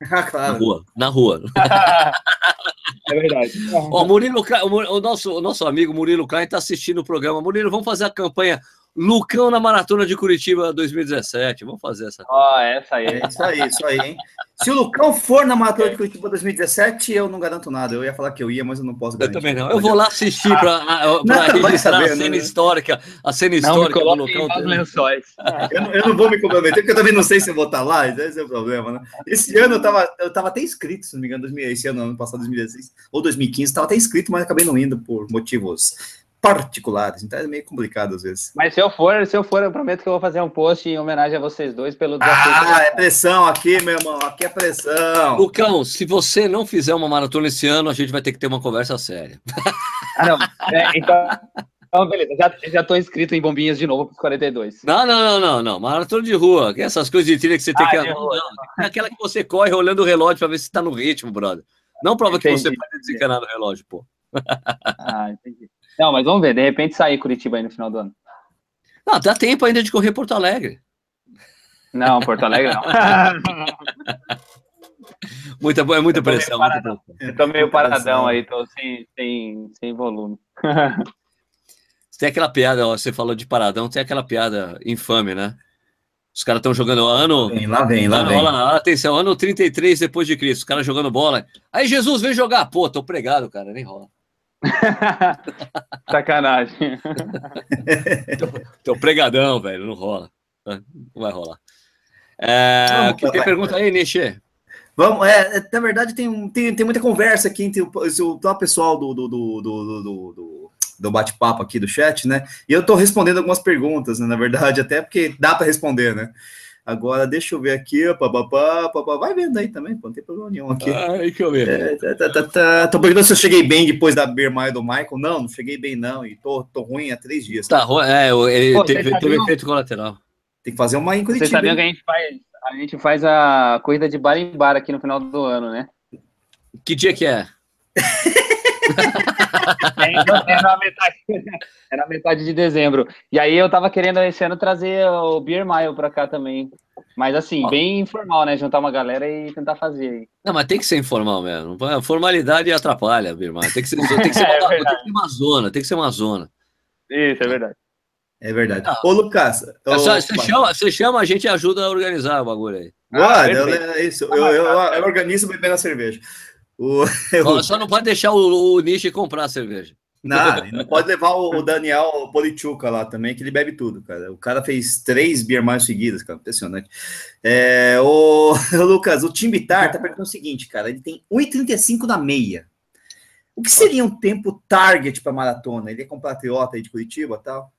Ah, claro. Na rua. Na rua.
é verdade.
Ó, Murilo, o, nosso, o nosso amigo Murilo Klein está assistindo o programa. Murilo, vamos fazer a campanha Lucão na Maratona de Curitiba 2017. Vamos fazer essa.
Ó, oh, essa aí.
É isso aí, isso aí, hein? Se o Lucão for na Maratona de Curitiba 2017, eu não garanto nada. Eu ia falar que eu ia, mas eu não posso
garantir. Eu também não. Eu vou lá assistir para registrar saber, a cena né? histórica, a cena histórica do Lucão.
Lençóis. Eu, não, eu não vou me comprometer, porque eu também não sei se eu vou estar lá, esse é o problema, né? Esse ano eu estava eu tava até inscrito, se não me engano, esse ano, ano passado, 2016, ou 2015, estava até inscrito, mas acabei não indo por motivos particulares, então é meio complicado às vezes.
Mas se eu for, se eu for, eu prometo que eu vou fazer um post em homenagem a vocês dois pelo
desafio. Ah, é pressão aqui, meu irmão, aqui é pressão.
Lucão, se você não fizer uma maratona esse ano, a gente vai ter que ter uma conversa séria.
Ah, não. É, então, então, beleza, já, já tô inscrito em bombinhas de novo para os 42.
Não, não, não, não, não. Maratona de rua, essas coisas de trilha que você tem ah, que. Não, não, aquela que você corre olhando o relógio para ver se tá no ritmo, brother. Não prova entendi, que você pode desencanar no relógio, pô.
Ah, entendi. Não, mas vamos ver, de repente sair Curitiba aí no final do ano.
Não, dá tempo ainda de correr Porto Alegre.
Não, Porto Alegre não.
muita, é muita pressão. Muita
Eu tô meio paradão aí, tô sem, sem, sem volume.
tem aquela piada, ó, você falou de paradão, tem aquela piada infame, né? Os caras estão jogando ano.
Vem, lá vem, lá
ano,
vem.
Lá, atenção, ano 33 depois de Cristo. Os caras jogando bola. Aí Jesus vem jogar. Pô, tô pregado, cara, nem rola.
Sacanagem.
tô, tô pregadão, velho, não rola. Não vai rolar. É, que tem pergunta aí, Nishi?
Vamos, é, na verdade, tem, tem, tem muita conversa aqui entre o, o, o pessoal do, do, do, do, do, do bate-papo aqui do chat, né? E eu tô respondendo algumas perguntas, né, na verdade, até porque dá para responder, né? Agora, deixa eu ver aqui, papapá, papá, vai vendo aí também, pô, não tem problema nenhum aqui.
Ai, que eu ver.
É, tá, tá, tá, tá, tô perguntando se eu cheguei bem depois da Bermaia do Michael. Não, não cheguei bem, não, e tô, tô ruim há três dias.
Tá ruim, é, ele Pô, teve, teve efeito colateral.
Tem que fazer uma em Curitiba.
Você sabia que a gente faz, a gente faz a corrida de bar em bar aqui no final do ano, né?
Que dia que é?
é, é, na metade, é na metade de dezembro. E aí eu tava querendo esse ano trazer o Beer Mile pra cá também. Mas assim, Ó. bem informal, né? Juntar uma galera e tentar fazer aí.
Não, mas tem que ser informal mesmo. A formalidade atrapalha, Beer Mile. Tem que ser, tem que ser, uma, é tem que ser uma zona, tem que ser uma zona.
Isso, é verdade.
É verdade. Ah, ô, Lucas.
Ô, você, chama, você chama, a gente ajuda a organizar o bagulho aí.
Ah, ah é isso. Eu, eu, eu, eu organizo bebendo a cerveja.
O, eu... Só não pode deixar o, o Nishi comprar a cerveja.
Não, não pode levar o Daniel Polichuca lá também, que ele bebe tudo, cara. O cara fez três beer mais seguidas, cara. Impressionante. É, o, o Lucas, o Tim Bitar tá perguntando o seguinte, cara. Ele tem 1,35 na meia. O que seria um tempo target para maratona? Ele é compatriota aí de Curitiba tal?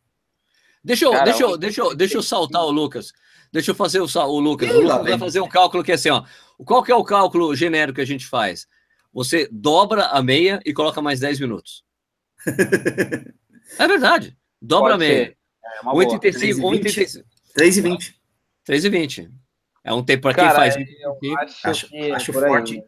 Deixa eu, cara, deixa, eu, deixa, eu, deixa eu saltar o Lucas. Deixa eu fazer o, o Lucas. O Lucas vai fazer um cálculo que é assim, ó. Qual que é o cálculo genérico que a gente faz? Você dobra a meia e coloca mais 10 minutos. é verdade. Dobra Pode a meia. É 1,85.
3,20.
3,20. É um tempo para quem faz.
Eu acho, acho, que acho forte.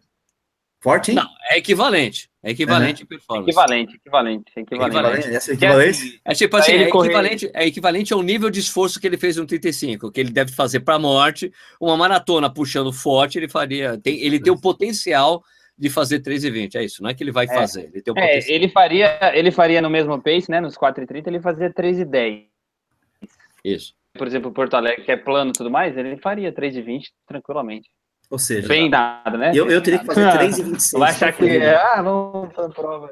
Forte, hein? Não,
é equivalente. É equivalente uhum. performance.
Equivalente, equivalente, equivalente.
equivalente. Essa é equivalente?
É tipo assim, é equivalente, é equivalente ao nível de esforço que ele fez no 35, que ele deve fazer para a morte. Uma maratona puxando forte, ele faria. Tem, ele tem o potencial de fazer 3,20. É isso, não é que ele vai é, fazer. Ele, tem
é, ele, faria, ele faria no mesmo pace, né? Nos 4,30, ele fazia 3,10.
Isso.
Por exemplo, Porto Alegre, que é plano e tudo mais, ele faria 3,20 tranquilamente.
Ou seja,
bem dado, né?
Eu, eu teria que fazer 3,26.
Vai achar que. É, ah, vamos fazer prova.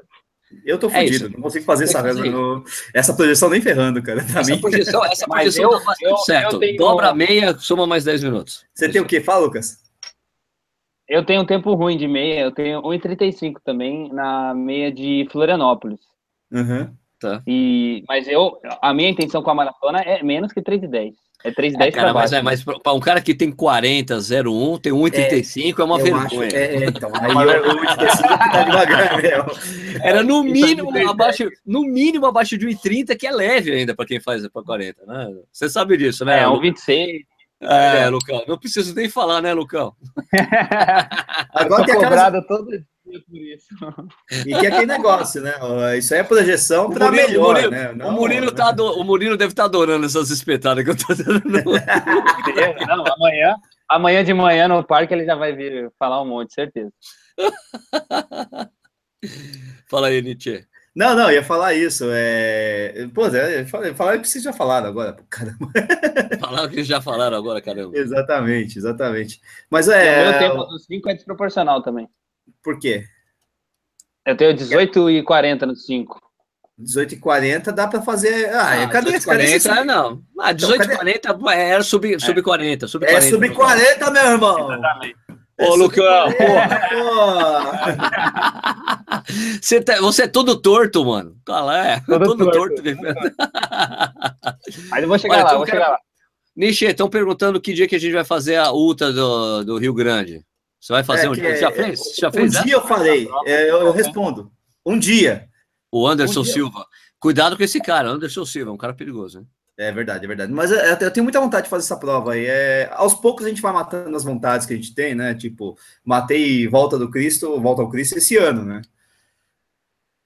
Eu tô é fudido, é não consigo fazer essa, no... essa projeção nem ferrando, cara.
essa mim. projeção, essa projeção eu, tá eu, certo. Eu tenho... Dobra meia, soma mais 10 minutos.
Você Isso. tem o que? Fala, Lucas.
Eu tenho um tempo ruim de meia, eu tenho 1,35 também na meia de Florianópolis.
Uhum.
Tá.
E, mas eu, a minha intenção com a maratona é menos que 3,10. É 3,10 é,
cara, mas, é, mas para um cara que tem 40, 01, tem 1,35 é, é uma vergonha.
Acho, é, é, então, aí o 1,35 tá devagar mesmo.
Era no mínimo abaixo, no mínimo abaixo de 1,30, que é leve ainda para quem faz para 40, né? Você sabe disso, né?
É, 1,26.
É, Lucão, não preciso nem falar, né, Lucão?
Agora tem cobrado todo dia por isso.
E que é aquele negócio, né? Isso aí é projeção para melhor,
o Murilo,
né?
Não, o, Murilo tá o Murilo deve estar tá adorando essas espetadas que eu tô dando.
não, amanhã, amanhã de manhã no parque ele já vai vir falar um monte, certeza.
Fala aí, Nietzsche.
Não, não, ia falar isso. É... Pô, é, falar o que vocês já falaram agora, caramba.
Falar o que já falaram agora, caramba.
Exatamente, exatamente. Mas é.
o meu tempo dos 5 é desproporcional também.
Por quê?
Eu tenho 18 e 40 no 5.
18 e 40 dá para fazer. Ah, ah cadê
esse 40? Cadê não. Ah, 18 então, e 40 era sub, sub 40. Sub 40,
é sub 40, meu irmão. Exatamente.
Ô, Lucão, você, tá, você é todo torto, mano. Qual é? Todo, todo torto. torto.
Aí eu vou chegar Olha, lá, vou cara... chegar lá.
Nishi, estão perguntando que dia que a gente vai fazer a UTA do, do Rio Grande. Você vai fazer é, um dia? Já fez? Já fez?
Um dia eu falei, é, eu, eu, respondo. Um dia.
O Anderson um dia. Silva. Cuidado com esse cara, Anderson Silva, é um cara perigoso, né?
É verdade, é verdade. Mas eu, eu, tenho muita vontade de fazer essa prova aí. É, aos poucos a gente vai matando as vontades que a gente tem, né? Tipo, matei Volta do Cristo, Volta ao Cristo esse ano, né?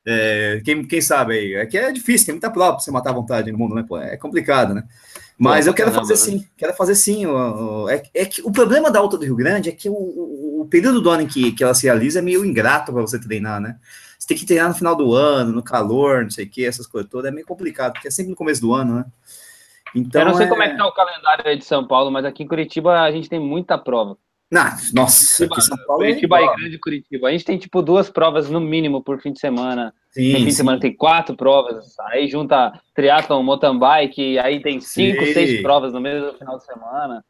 É, quem, quem sabe aí? É que é difícil, tem muita prova pra você matar a vontade no mundo, né? Pô, é complicado, né? Mas Pô, eu quero caramba, fazer né? sim, quero fazer sim. O, o, é, é, que o problema da Alta do Rio Grande é que o, o, o período do ano em que, que ela se realiza é meio ingrato para você treinar, né? Você tem que treinar no final do ano, no calor, não sei o que, essas coisas todas. É meio complicado, porque é sempre no começo do ano, né?
Então, eu não sei é... como é que tá o calendário aí de São Paulo, mas aqui em Curitiba a gente tem muita prova.
Não, nossa,
Curitiba, São Paulo é Curitiba é, é grande Curitiba. A gente tem tipo duas provas no mínimo por fim de semana. Sim, no fim sim. de semana tem quatro provas. Aí junta triatlon, mountain bike, aí tem cinco, sim. seis provas no mesmo final de semana.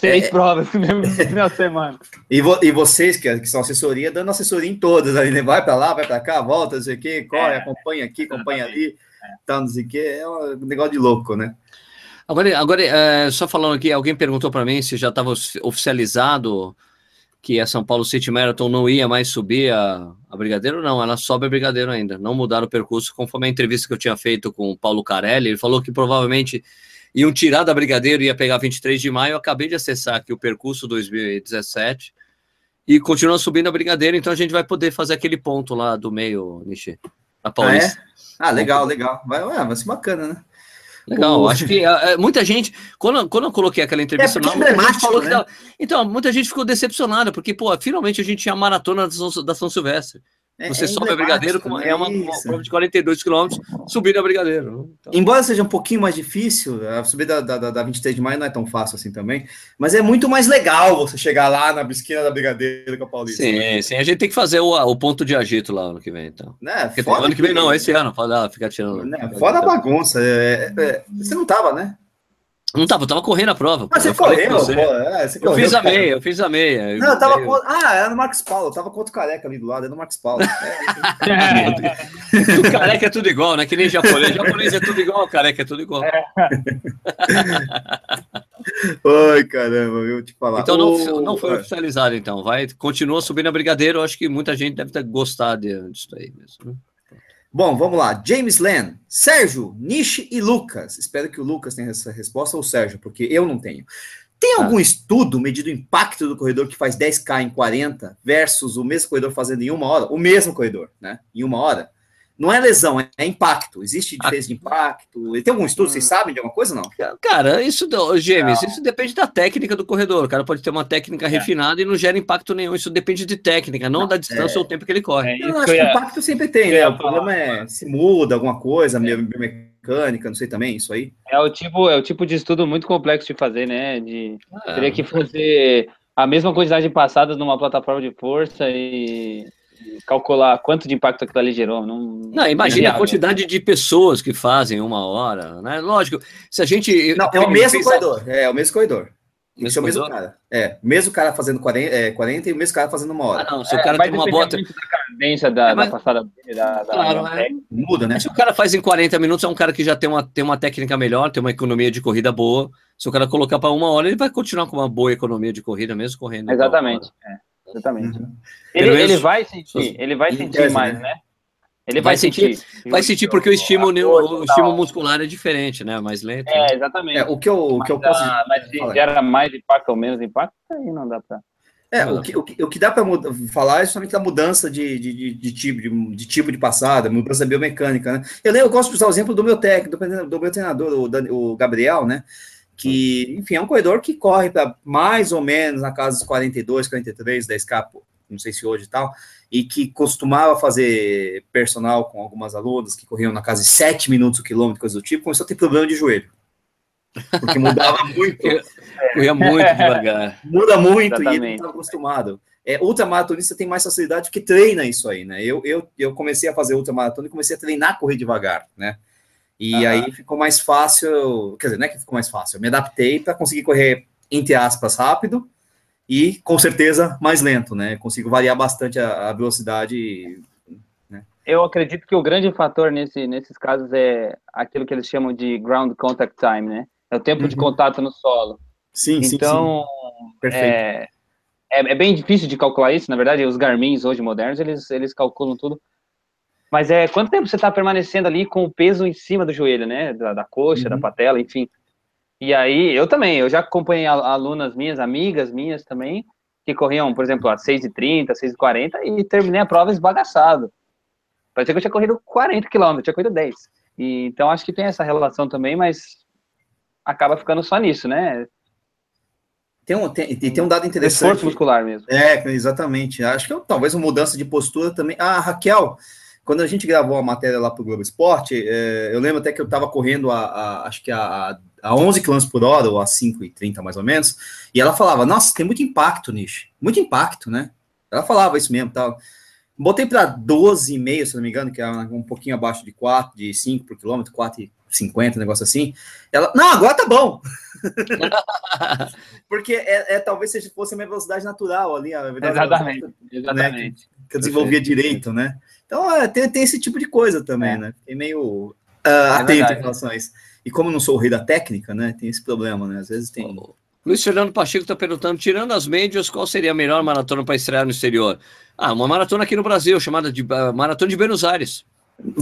Seis é, provas no mesmo final de semana.
E, vo, e vocês, que, que, são assessoria, dando assessoria em todas ali, né? Vai para lá, vai para cá, volta, não sei o quê, corre, é, acompanha aqui, acompanha ali. Tal, não sei o quê. É um negócio de louco, né?
Agora, agora é, só falando aqui, alguém perguntou para mim se já estava oficializado que a São Paulo City Marathon não ia mais subir a, a Brigadeiro. Não, ela sobe a Brigadeiro ainda. Não mudaram o percurso, conforme a entrevista que eu tinha feito com o Paulo Carelli. Ele falou que provavelmente iam tirar da Brigadeiro e ia pegar 23 de maio. Eu acabei de acessar aqui o percurso 2017 e continua subindo a Brigadeiro. Então a gente vai poder fazer aquele ponto lá do meio, Nishi.
A Paulista. Ah, é? ah legal, legal. Vai, vai ser bacana, né?
Legal, acho que uh, muita gente, quando, quando eu coloquei aquela entrevista, é não, muita gente falou né? que tava, então, muita gente ficou decepcionada, porque, pô, finalmente a gente tinha a maratona da São, da São Silvestre. É, Você é sobe a Brigadeiro, com, é uma, uma, prova de 42 quilômetros, subida a Brigadeiro.
Então... Embora seja um pouquinho mais difícil, a subida da, da, da 23 de maio não é tão fácil assim também, mas é muito mais legal você chegar lá na esquina da Brigadeiro com a Paulista.
Sim, né? sim, a gente tem que fazer o, o ponto de agito lá ano que vem, então. Né? Ano que vem não, esse ano, pode ficar tirando.
Né? Fora a bagunça, é, é, você não tava, né?
Não tava, eu tava correndo a prova.
Mas você correu, você. Pô,
é, você eu correu, fiz a meia, eu fiz a meia.
Não, eu tava com... Ah, era no Marcos Paulo, eu tava com outro careca ali do lado, era no Marcos Paulo.
É, careca é tudo igual, né? Que nem japonês. Japonês é tudo igual, careca é tudo igual. É.
Ai, caramba, eu te falar.
Então não, não foi oficializado, então. Vai, continua subindo a Brigadeiro, eu acho que muita gente deve ter gostado disso aí mesmo.
Bom, vamos lá. James Len, Sérgio, Nishi e Lucas. Espero que o Lucas tenha essa resposta, ou Sérgio, porque eu não tenho. Tem algum ah. estudo medido o impacto do corredor que faz 10K em 40 versus o mesmo corredor fazendo em uma hora? O mesmo corredor, né? Em uma hora? Não é lesão, é impacto. Existe diferença de impacto? Tem algum estudo? Vocês hum. sabem de alguma coisa não?
Cara, isso, Gêmeos, isso depende da técnica do corredor. O cara pode ter uma técnica é. refinada e não gera impacto nenhum. Isso depende de técnica, não, da distância é. ou tempo que ele corre. É,
eu acho que, que impacto sempre tem, né? O problema é se muda alguma coisa, é. mecânica, não sei também, isso aí.
É o tipo, é o tipo de estudo muito complexo de fazer, né? De, ah. Teria que fazer a mesma quantidade de passadas numa plataforma de força e calcular quanto de impacto aquilo ali gerou. Não,
não imagina a quantidade de pessoas que fazem uma hora, né? Lógico, se a gente.
Não, é o mesmo corredor. É, o mesmo corredor. Mesmo é o mesmo cara. É, mesmo cara fazendo 40, é, 40 e o mesmo cara fazendo uma hora. Ah,
não, se o cara é, tem uma bota.
da cadência da, é, mas... da passada dele, da,
claro, da... É. Muda, né? Se o cara faz em 40 minutos, é um cara que já tem uma, tem uma técnica melhor, tem uma economia de corrida boa. Se o cara colocar para uma hora, ele vai continuar com uma boa economia de corrida, mesmo correndo.
Exatamente. É. Exatamente. Uhum. Ele, ele vai sentir, ele vai sentir mais, né?
Ele vai, vai sentir, sentir, vai sentir porque o estímulo, o estímulo muscular é diferente, né? Mais lento.
É, exatamente. É,
o que eu, o que eu posso. A,
mas se gera mais impacto ou menos impacto, aí não dá para.
É, o que, o que, o que dá para falar é somente da mudança de, de, de, de tipo, de, de, tipo de passada, mudança biomecânica, né? Eu, eu gosto de usar o exemplo do meu técnico, do, do meu treinador, o, Dan, o Gabriel, né? Que, enfim, é um corredor que corre para mais ou menos na casa dos 42, 43, 10K, não sei se hoje e tal, e que costumava fazer personal com algumas alunas que corriam na casa de 7 minutos o quilômetro, coisa do tipo, começou a ter problema de joelho. Porque mudava muito.
Corria muito devagar.
Muda muito Exatamente. e ele não estava acostumado. É, ultramaratonista tem mais facilidade porque treina isso aí, né? Eu, eu, eu comecei a fazer ultramaratona e comecei a treinar correr devagar, né? E uhum. aí ficou mais fácil, quer dizer, não é que ficou mais fácil, eu me adaptei para conseguir correr, entre aspas, rápido e com certeza mais lento, né? Consigo variar bastante a, a velocidade.
Né? Eu acredito que o grande fator nesse, nesses casos é aquilo que eles chamam de ground contact time, né? É o tempo uhum. de contato no solo.
Sim,
sim. Então, sim. É, é, é, bem difícil de calcular isso, na verdade, os Garmins hoje modernos, eles, eles calculam tudo mas é quanto tempo você está permanecendo ali com o peso em cima do joelho, né? Da, da coxa, uhum. da patela, enfim. E aí, eu também, eu já acompanhei alunas minhas, amigas minhas também, que corriam, por exemplo, a 6h30, 6h40 e terminei a prova esbagaçado. Parecia que eu tinha corrido 40 km, tinha corrido 10. E, então, acho que tem essa relação também, mas acaba ficando só nisso, né?
Tem um, tem, tem um dado interessante.
Esforço muscular mesmo.
É, exatamente. Acho que é, talvez uma mudança de postura também. Ah, Raquel, quando a gente gravou a matéria lá para o Globo Esporte, é, eu lembro até que eu estava correndo a, a, acho que a, a 11 km por hora, ou a 5,30 mais ou menos, e ela falava, nossa, tem muito impacto, Nish, muito impacto, né? Ela falava isso mesmo, tal. Botei para 12,5, se não me engano, que é um pouquinho abaixo de 4, de 5 por quilômetro, 4,50, um negócio assim. Ela, não, agora tá bom. Porque é, é, talvez seja, fosse a minha velocidade natural ali. A
exatamente, né, exatamente.
Que eu desenvolvia Perfeito. direito, né? Então, é, tem, tem esse tipo de coisa também, é. né? Tem meio uh, atento em relação a isso. E como não sou o rei da técnica, né? Tem esse problema, né? Às vezes tem.
Luiz Fernando Pacheco está perguntando: tirando as médias, qual seria a melhor maratona para estrear no exterior? Ah, uma maratona aqui no Brasil, chamada de uh, Maratona de Buenos Aires.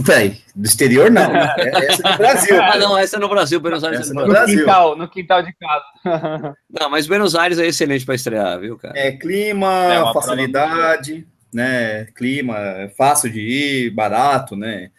Peraí, do exterior não, né? Essa é do Brasil.
ah, não, essa é no Brasil, Buenos Aires
é no, no Brasil. Quintal, no quintal de casa.
não, mas Buenos Aires é excelente para estrear, viu, cara?
É clima, é facilidade, né? Clima, fácil de ir, barato, né?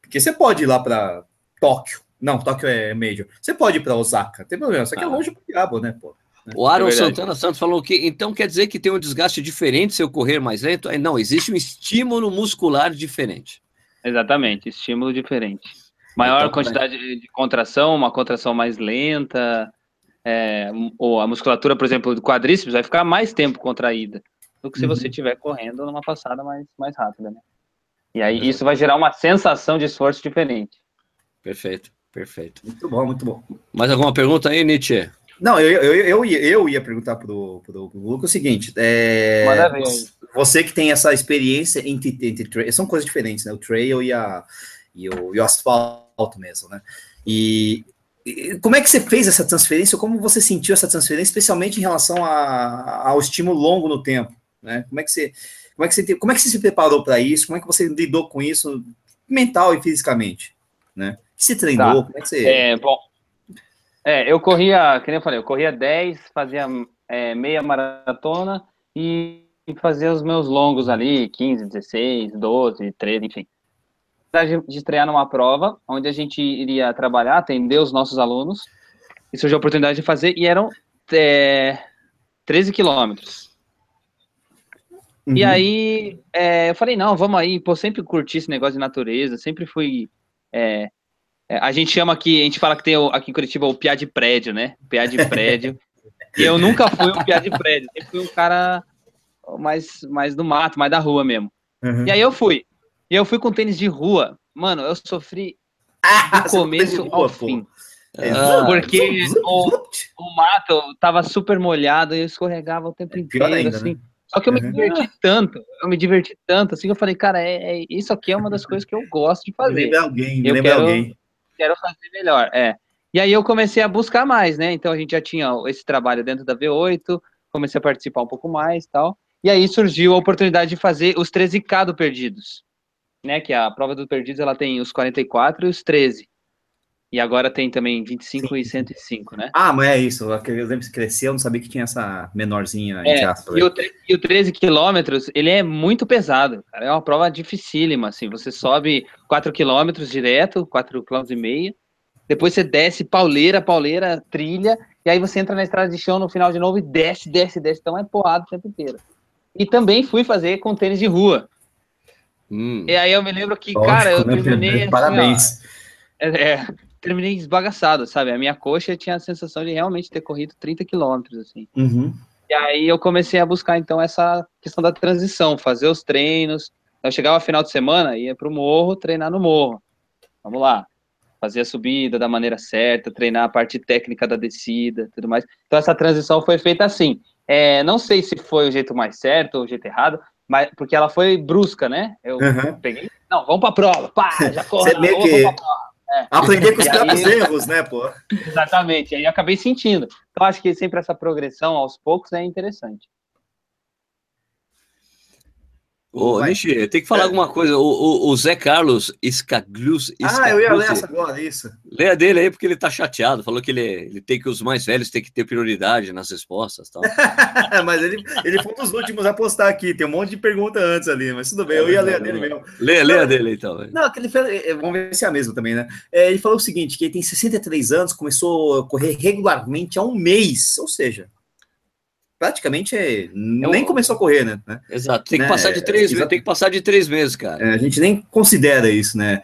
Porque você pode ir lá para Tóquio. Não, Tóquio é major. Você pode ir para Osaka, tem problema. Só que é ah. é longe pro diabo, né, pô?
O Aaron é Santana Santos falou que então quer dizer que tem um desgaste diferente se eu correr mais lento? Não, existe um estímulo muscular diferente.
Exatamente, estímulo diferente. Maior então, quantidade de contração, uma contração mais lenta, é, ou a musculatura, por exemplo, do quadríceps vai ficar mais tempo contraída do que se uhum. você estiver correndo numa passada mais, mais rápida, né? E aí isso vai gerar uma sensação de esforço diferente.
Perfeito, perfeito.
Muito bom, muito bom.
Mais alguma pergunta aí, Nietzsche?
Não, eu, eu, eu, ia, eu ia perguntar pro, pro, pro Lucas o seguinte: é, você que tem essa experiência entre, entre são coisas diferentes, né? O trail e, a, e, o, e o asfalto mesmo, né? E, e, como é que você fez essa transferência? Como você sentiu essa transferência, especialmente em relação a, ao estímulo longo no tempo? Né? Como é que você, como é que você, como é que você se preparou para isso? Como é que você lidou com isso, mental e fisicamente? Né? Se treinou? Tá. Como é que você?
É, bom, é, eu corria, que nem eu falei, eu corria 10, fazia é, meia maratona e fazia os meus longos ali, 15, 16, 12, 13, enfim. De, de estrear numa prova, onde a gente iria trabalhar, atender os nossos alunos, e surgiu a oportunidade de fazer, e eram é, 13 quilômetros. Uhum. E aí, é, eu falei, não, vamos aí, pô, sempre curti esse negócio de natureza, sempre fui é, a gente chama aqui, a gente fala que tem o, aqui em Curitiba o piá de prédio, né? Piá de prédio. e eu nunca fui um piá de prédio, sempre fui um cara mais, mais do mato, mais da rua mesmo. Uhum. E aí eu fui. E eu fui com tênis de rua. Mano, eu sofri ah, do começo rua, ao fim. É, ah, porque o, o, mato tava super molhado e eu escorregava o tempo é inteiro, ainda, assim. Né? Só que eu me uhum. diverti tanto, eu me diverti tanto, assim, eu falei, cara, é, é, isso aqui é uma das coisas que eu gosto de fazer.
Lembra alguém, eu lembra quero, alguém
quero fazer melhor. É. E aí eu comecei a buscar mais, né? Então a gente já tinha esse trabalho dentro da V8, comecei a participar um pouco mais tal. E aí surgiu a oportunidade de fazer os 13K do Perdidos, né? Que a prova do Perdidos ela tem os 44 e os 13. E agora tem também 25 Sim. e 105, né?
Ah, mas é isso. Eu lembro que cresceu, eu não sabia que tinha essa menorzinha.
É, e, o, e o 13 quilômetros, ele é muito pesado, cara. É uma prova dificílima, assim. Você sobe 4 quilômetros direto, 4 quilômetros e meio. Depois você desce pauleira, pauleira, trilha. E aí você entra na estrada de chão no final de novo e desce, desce, desce. Então é porrada o tempo inteiro. E também fui fazer com tênis de rua. Hum. E aí eu me lembro que, Lógico, cara, eu né? terminei. Assim,
Parabéns.
Ó, é, é terminei esbagaçado, sabe? A minha coxa tinha a sensação de realmente ter corrido 30 quilômetros, assim.
Uhum.
E aí eu comecei a buscar, então, essa questão da transição, fazer os treinos. Eu chegava final de semana, ia para o morro, treinar no morro. Vamos lá. Fazer a subida da maneira certa, treinar a parte técnica da descida, tudo mais. Então, essa transição foi feita assim. É, não sei se foi o jeito mais certo ou o jeito errado, mas porque ela foi brusca, né? Eu uhum. peguei, não, vamos para a prova, pá, já corre,
meio que é. Aprender com os próprios erros, né, pô?
Exatamente, aí acabei sentindo. Então, acho que sempre essa progressão aos poucos é interessante.
Ô, Nishi, tem que falar é. alguma coisa. O, o, o Zé Carlos Escaglus.
Ah, eu ia ler essa agora, isso.
Leia dele aí, porque ele tá chateado. Falou que ele, ele tem que os mais velhos têm que ter prioridade nas respostas tal.
mas ele, ele foi um dos últimos a postar aqui. Tem um monte de pergunta antes ali, mas tudo bem, eu ia ler a dele mesmo.
Leia, leia dele então. Véio.
Não, que ele fez, é, vamos ver se é a mesma também, né? É, ele falou o seguinte: que ele tem 63 anos, começou a correr regularmente há um mês, ou seja, praticamente é, nem começou a correr, né?
Exato, tem que né? passar de três meses, tem que passar de três meses, cara.
É, a gente nem considera isso, né?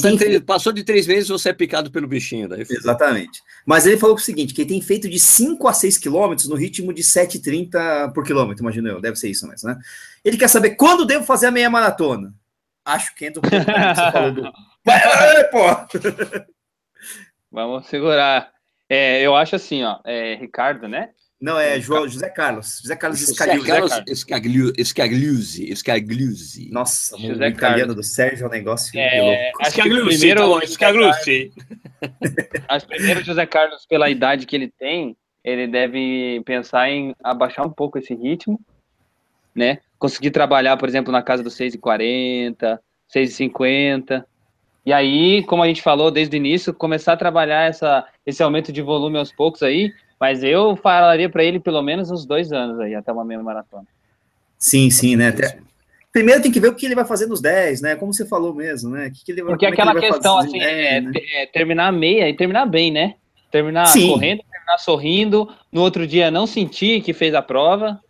Tem... Três, passou de três meses, você é picado pelo bichinho. Daí
Exatamente. Mas ele falou o seguinte: que ele tem feito de 5 a 6 quilômetros no ritmo de 7,30 por quilômetro, imagino eu, deve ser isso mesmo, né? Ele quer saber quando devo fazer a meia maratona. Acho que entra um pouco você falou do.
pô! Vamos segurar. É, eu acho assim, ó, é, Ricardo, né?
Não, é João, José Carlos. José Carlos
Scagliuzzi. Scagliuzzi.
Nossa, José o italiano do Sérgio é um negócio
é, louco. Scagliuzzi, primeiro, Scagliuzzi. Acho que primeiro José Carlos, pela idade que ele tem, ele deve pensar em abaixar um pouco esse ritmo, né? Conseguir trabalhar, por exemplo, na casa dos 6,40, 6,50. E aí, como a gente falou desde o início, começar a trabalhar essa, esse aumento de volume aos poucos aí, mas eu falaria para ele pelo menos uns dois anos aí, até uma meia maratona.
Sim, sim, né? Até... Primeiro tem que ver o que ele vai fazer nos 10, né? Como você falou mesmo, né? Que que ele,
Porque aquela que questão, assim, 10, é, né? é, terminar a meia e terminar bem, né? Terminar sim. correndo, terminar sorrindo, no outro dia não sentir que fez a prova,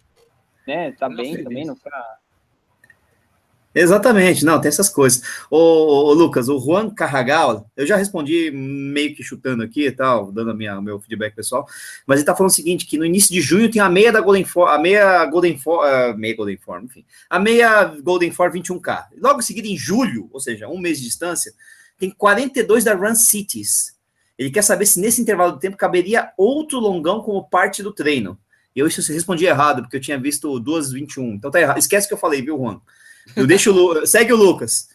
né? Tá não bem também, não ficar
Exatamente, não, tem essas coisas. Ô, ô, Lucas, o Juan Carragal, eu já respondi meio que chutando aqui e tal, dando a minha, meu feedback pessoal, mas ele tá falando o seguinte, que no início de junho tem a meia da Golden Form, a meia Golden Form, meia Golden Form, enfim, a meia Golden Form 21K. Logo em seguida, em julho, ou seja, um mês de distância, tem 42 da Run Cities. Ele quer saber se nesse intervalo de tempo caberia outro longão como parte do treino. Eu isso respondi errado, porque eu tinha visto duas 21. Então tá errado. Esquece que eu falei, viu, Juan? Eu deixo o Segue o Lucas.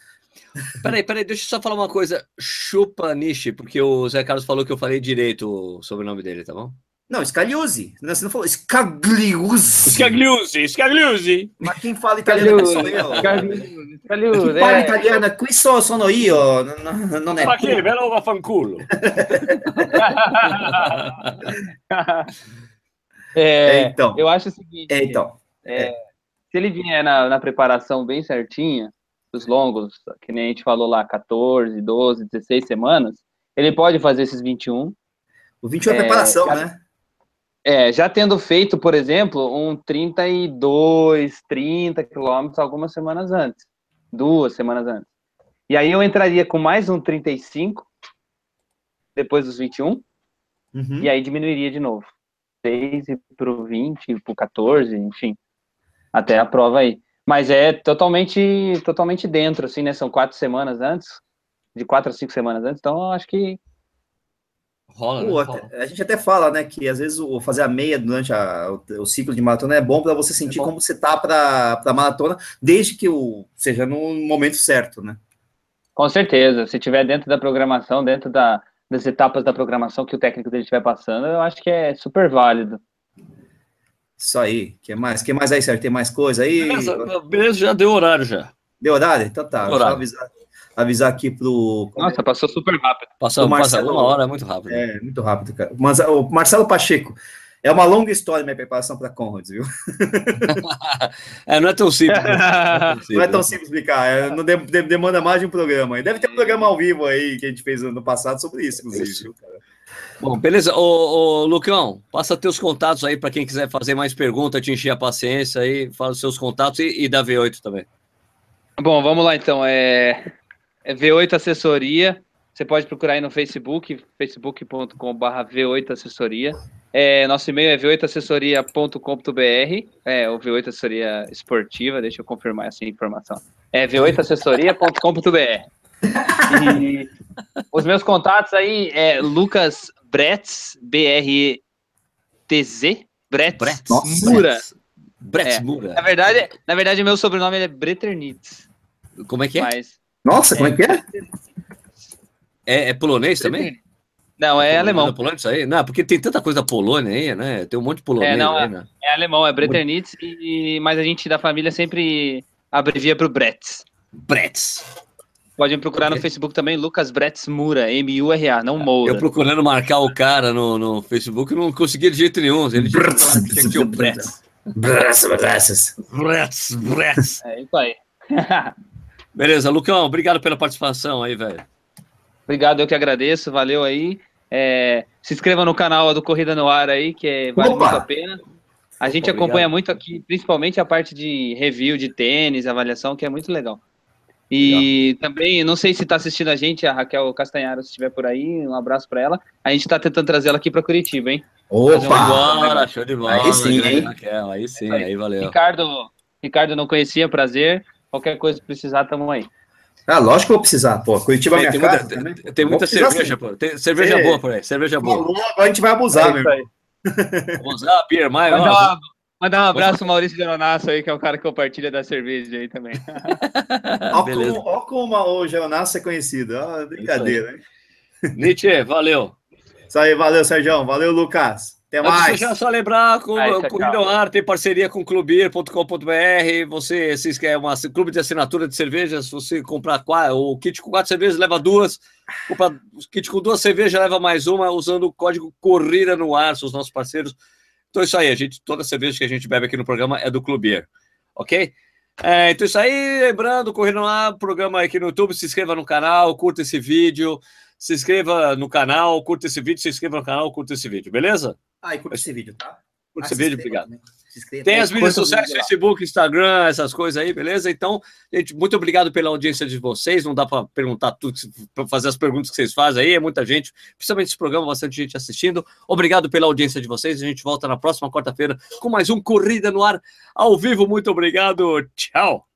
Peraí, peraí, deixa eu só falar uma coisa. Chupa Nishi, porque o Zé Carlos falou que eu falei direito sobre o nome dele, tá bom?
Não, Scagliuzzi. Não, você não falou Scagliuzzi.
Scagliuzzi, Scagliuzzi.
Mas quem fala italiano sou eu. Scagliuzzi. Quem fala é. italiano qui so, sono io, non, non è
Ma che, bello vaffanculo.
é, então, eu acho o seguinte.
É, então.
É, é se ele vier na, na preparação bem certinha, os longos, que nem a gente falou lá, 14, 12, 16 semanas, ele pode fazer esses 21.
O 21 é, é preparação, já, né?
É, já tendo feito, por exemplo, um 32, 30 quilômetros algumas semanas antes, duas semanas antes. E aí eu entraria com mais um 35, depois dos 21, uhum. e aí diminuiria de novo. 6 para o 20, para o 14, enfim até a prova aí. Mas é totalmente, totalmente dentro, assim, né? São quatro semanas antes, de quatro a cinco semanas antes, então eu acho que
Rola, né? Rola. A gente até fala, né, que às vezes o fazer a meia durante a, o, o, ciclo de maratona é bom para você sentir é como você tá para a maratona, desde que o seja no momento certo, né?
Com certeza. Se tiver dentro da programação, dentro da, das etapas da programação que o técnico dele estiver passando, eu acho que é super válido.
Isso aí. que mais? que mais aí, Sérgio? Tem mais coisa aí?
Beleza, beleza, já deu horário já.
Deu horário? Então tá. Horário. avisar, avisar aqui pro.
Nossa, passou super rápido.
Passou, Marcelo, passou uma hora, é muito rápido.
É, muito rápido, cara. Mas o Marcelo Pacheco. É uma longa história minha preparação para Conrads, viu?
é, não é tão simples. Né?
Não é tão simples explicar. É, não de, de, demanda mais de um programa. Deve ter um programa ao vivo aí que a gente fez ano passado sobre isso, inclusive. Isso. Cara.
Bom, beleza. Ô, ô, Lucão, passa teus contatos aí para quem quiser fazer mais perguntas, te encher a paciência aí, fala os seus contatos e, e da V8 também.
Bom, vamos lá então. É, é V8 Assessoria. Você pode procurar aí no Facebook, facebook.com.br V8 Assessoria. É, nosso e-mail é v8assessoria.com.br, é o V8 Assessoria Esportiva, deixa eu confirmar essa informação. É v8assessoria.com.br. E os meus contatos aí é Lucas Bretz, B-R-E-T-Z, Bretz, Bretz Mura.
Bretz, é. Mura.
Na verdade, na verdade, meu sobrenome é Breternitz.
Como é que é? Mas,
Nossa, como é, é que é?
É, é polonês também?
Não, é, é alemão. É
polonês, isso aí? Não, porque tem tanta coisa da Polônia aí, né? Tem um monte de polonês
é, não,
aí,
é,
né?
É alemão, é Breternitz, e, mas a gente da família sempre abrevia para o Bretz.
Bretz.
Pode me procurar no Facebook também, Lucas Bretz Mura, M-U-R-A, não Moura.
Eu procurando marcar o cara no, no Facebook, não conseguia de jeito nenhum. Ele tinha que o Bretz.
Bretz, Bretz.
Bretz, Bretz.
É isso aí.
Beleza, Lucão, obrigado pela participação aí, velho.
Obrigado, eu que agradeço, valeu aí. É, se inscreva no canal do Corrida no Ar aí, que é, vale Opa! muito a pena. A gente Obrigado. acompanha muito aqui, principalmente a parte de review de tênis, avaliação, que é muito legal. E legal. também, não sei se está assistindo a gente, a Raquel Castanharo, se estiver por aí, um abraço para ela. A gente está tentando trazer ela aqui para Curitiba, hein?
Opa! Show de bola, show de bola. Aí sim, hein? Raquel, aí sim, aí. aí valeu.
Ricardo, Ricardo não conhecia, prazer. Qualquer coisa que precisar, tamo aí.
Ah, lógico que eu vou precisar, pô. Curitiba
tem, é minha tem casa. Muita, tem, tem muita cerveja, pô. Tem cerveja é. boa por aí, cerveja boa. Agora
a gente vai abusar, é meu
irmão. Abusar, Beer, mais.
Mandar, mandar um abraço pro Maurício Geronasso aí, que é o cara que compartilha da cerveja aí também.
Olha como, ó como o Geronasso é conhecido. Ó, brincadeira, hein?
Nietzsche, valeu.
Isso aí, valeu, Sérgio. Valeu, Lucas. Até mais.
Já só lembrar, com o Corrida Ar tem parceria com clubeir.com.br. Você se quer uma clube de assinatura de cervejas, você comprar quatro, o kit com quatro cervejas, leva duas. Comprar o kit com duas cervejas, leva mais uma, usando o código Corrida no Ar, são os nossos parceiros. Então é isso aí, a gente, toda cerveja que a gente bebe aqui no programa é do Clubeir, ok? É, então é isso aí, lembrando, no Ar, programa aqui no YouTube, se inscreva no canal, curta esse vídeo se inscreva no canal, curta esse vídeo, se inscreva no canal, curta esse vídeo, beleza?
Ah, e curta esse vídeo, tá?
Curta ah, esse vídeo, obrigado. Tem as mídias sociais, Facebook, Instagram, essas coisas aí, beleza? Então, gente, muito obrigado pela audiência de vocês. Não dá para perguntar tudo, para fazer as perguntas que vocês fazem aí, é muita gente, principalmente esse programa, bastante gente assistindo. Obrigado pela audiência de vocês. A gente volta na próxima quarta-feira com mais um Corrida no Ar ao vivo. Muito obrigado. Tchau.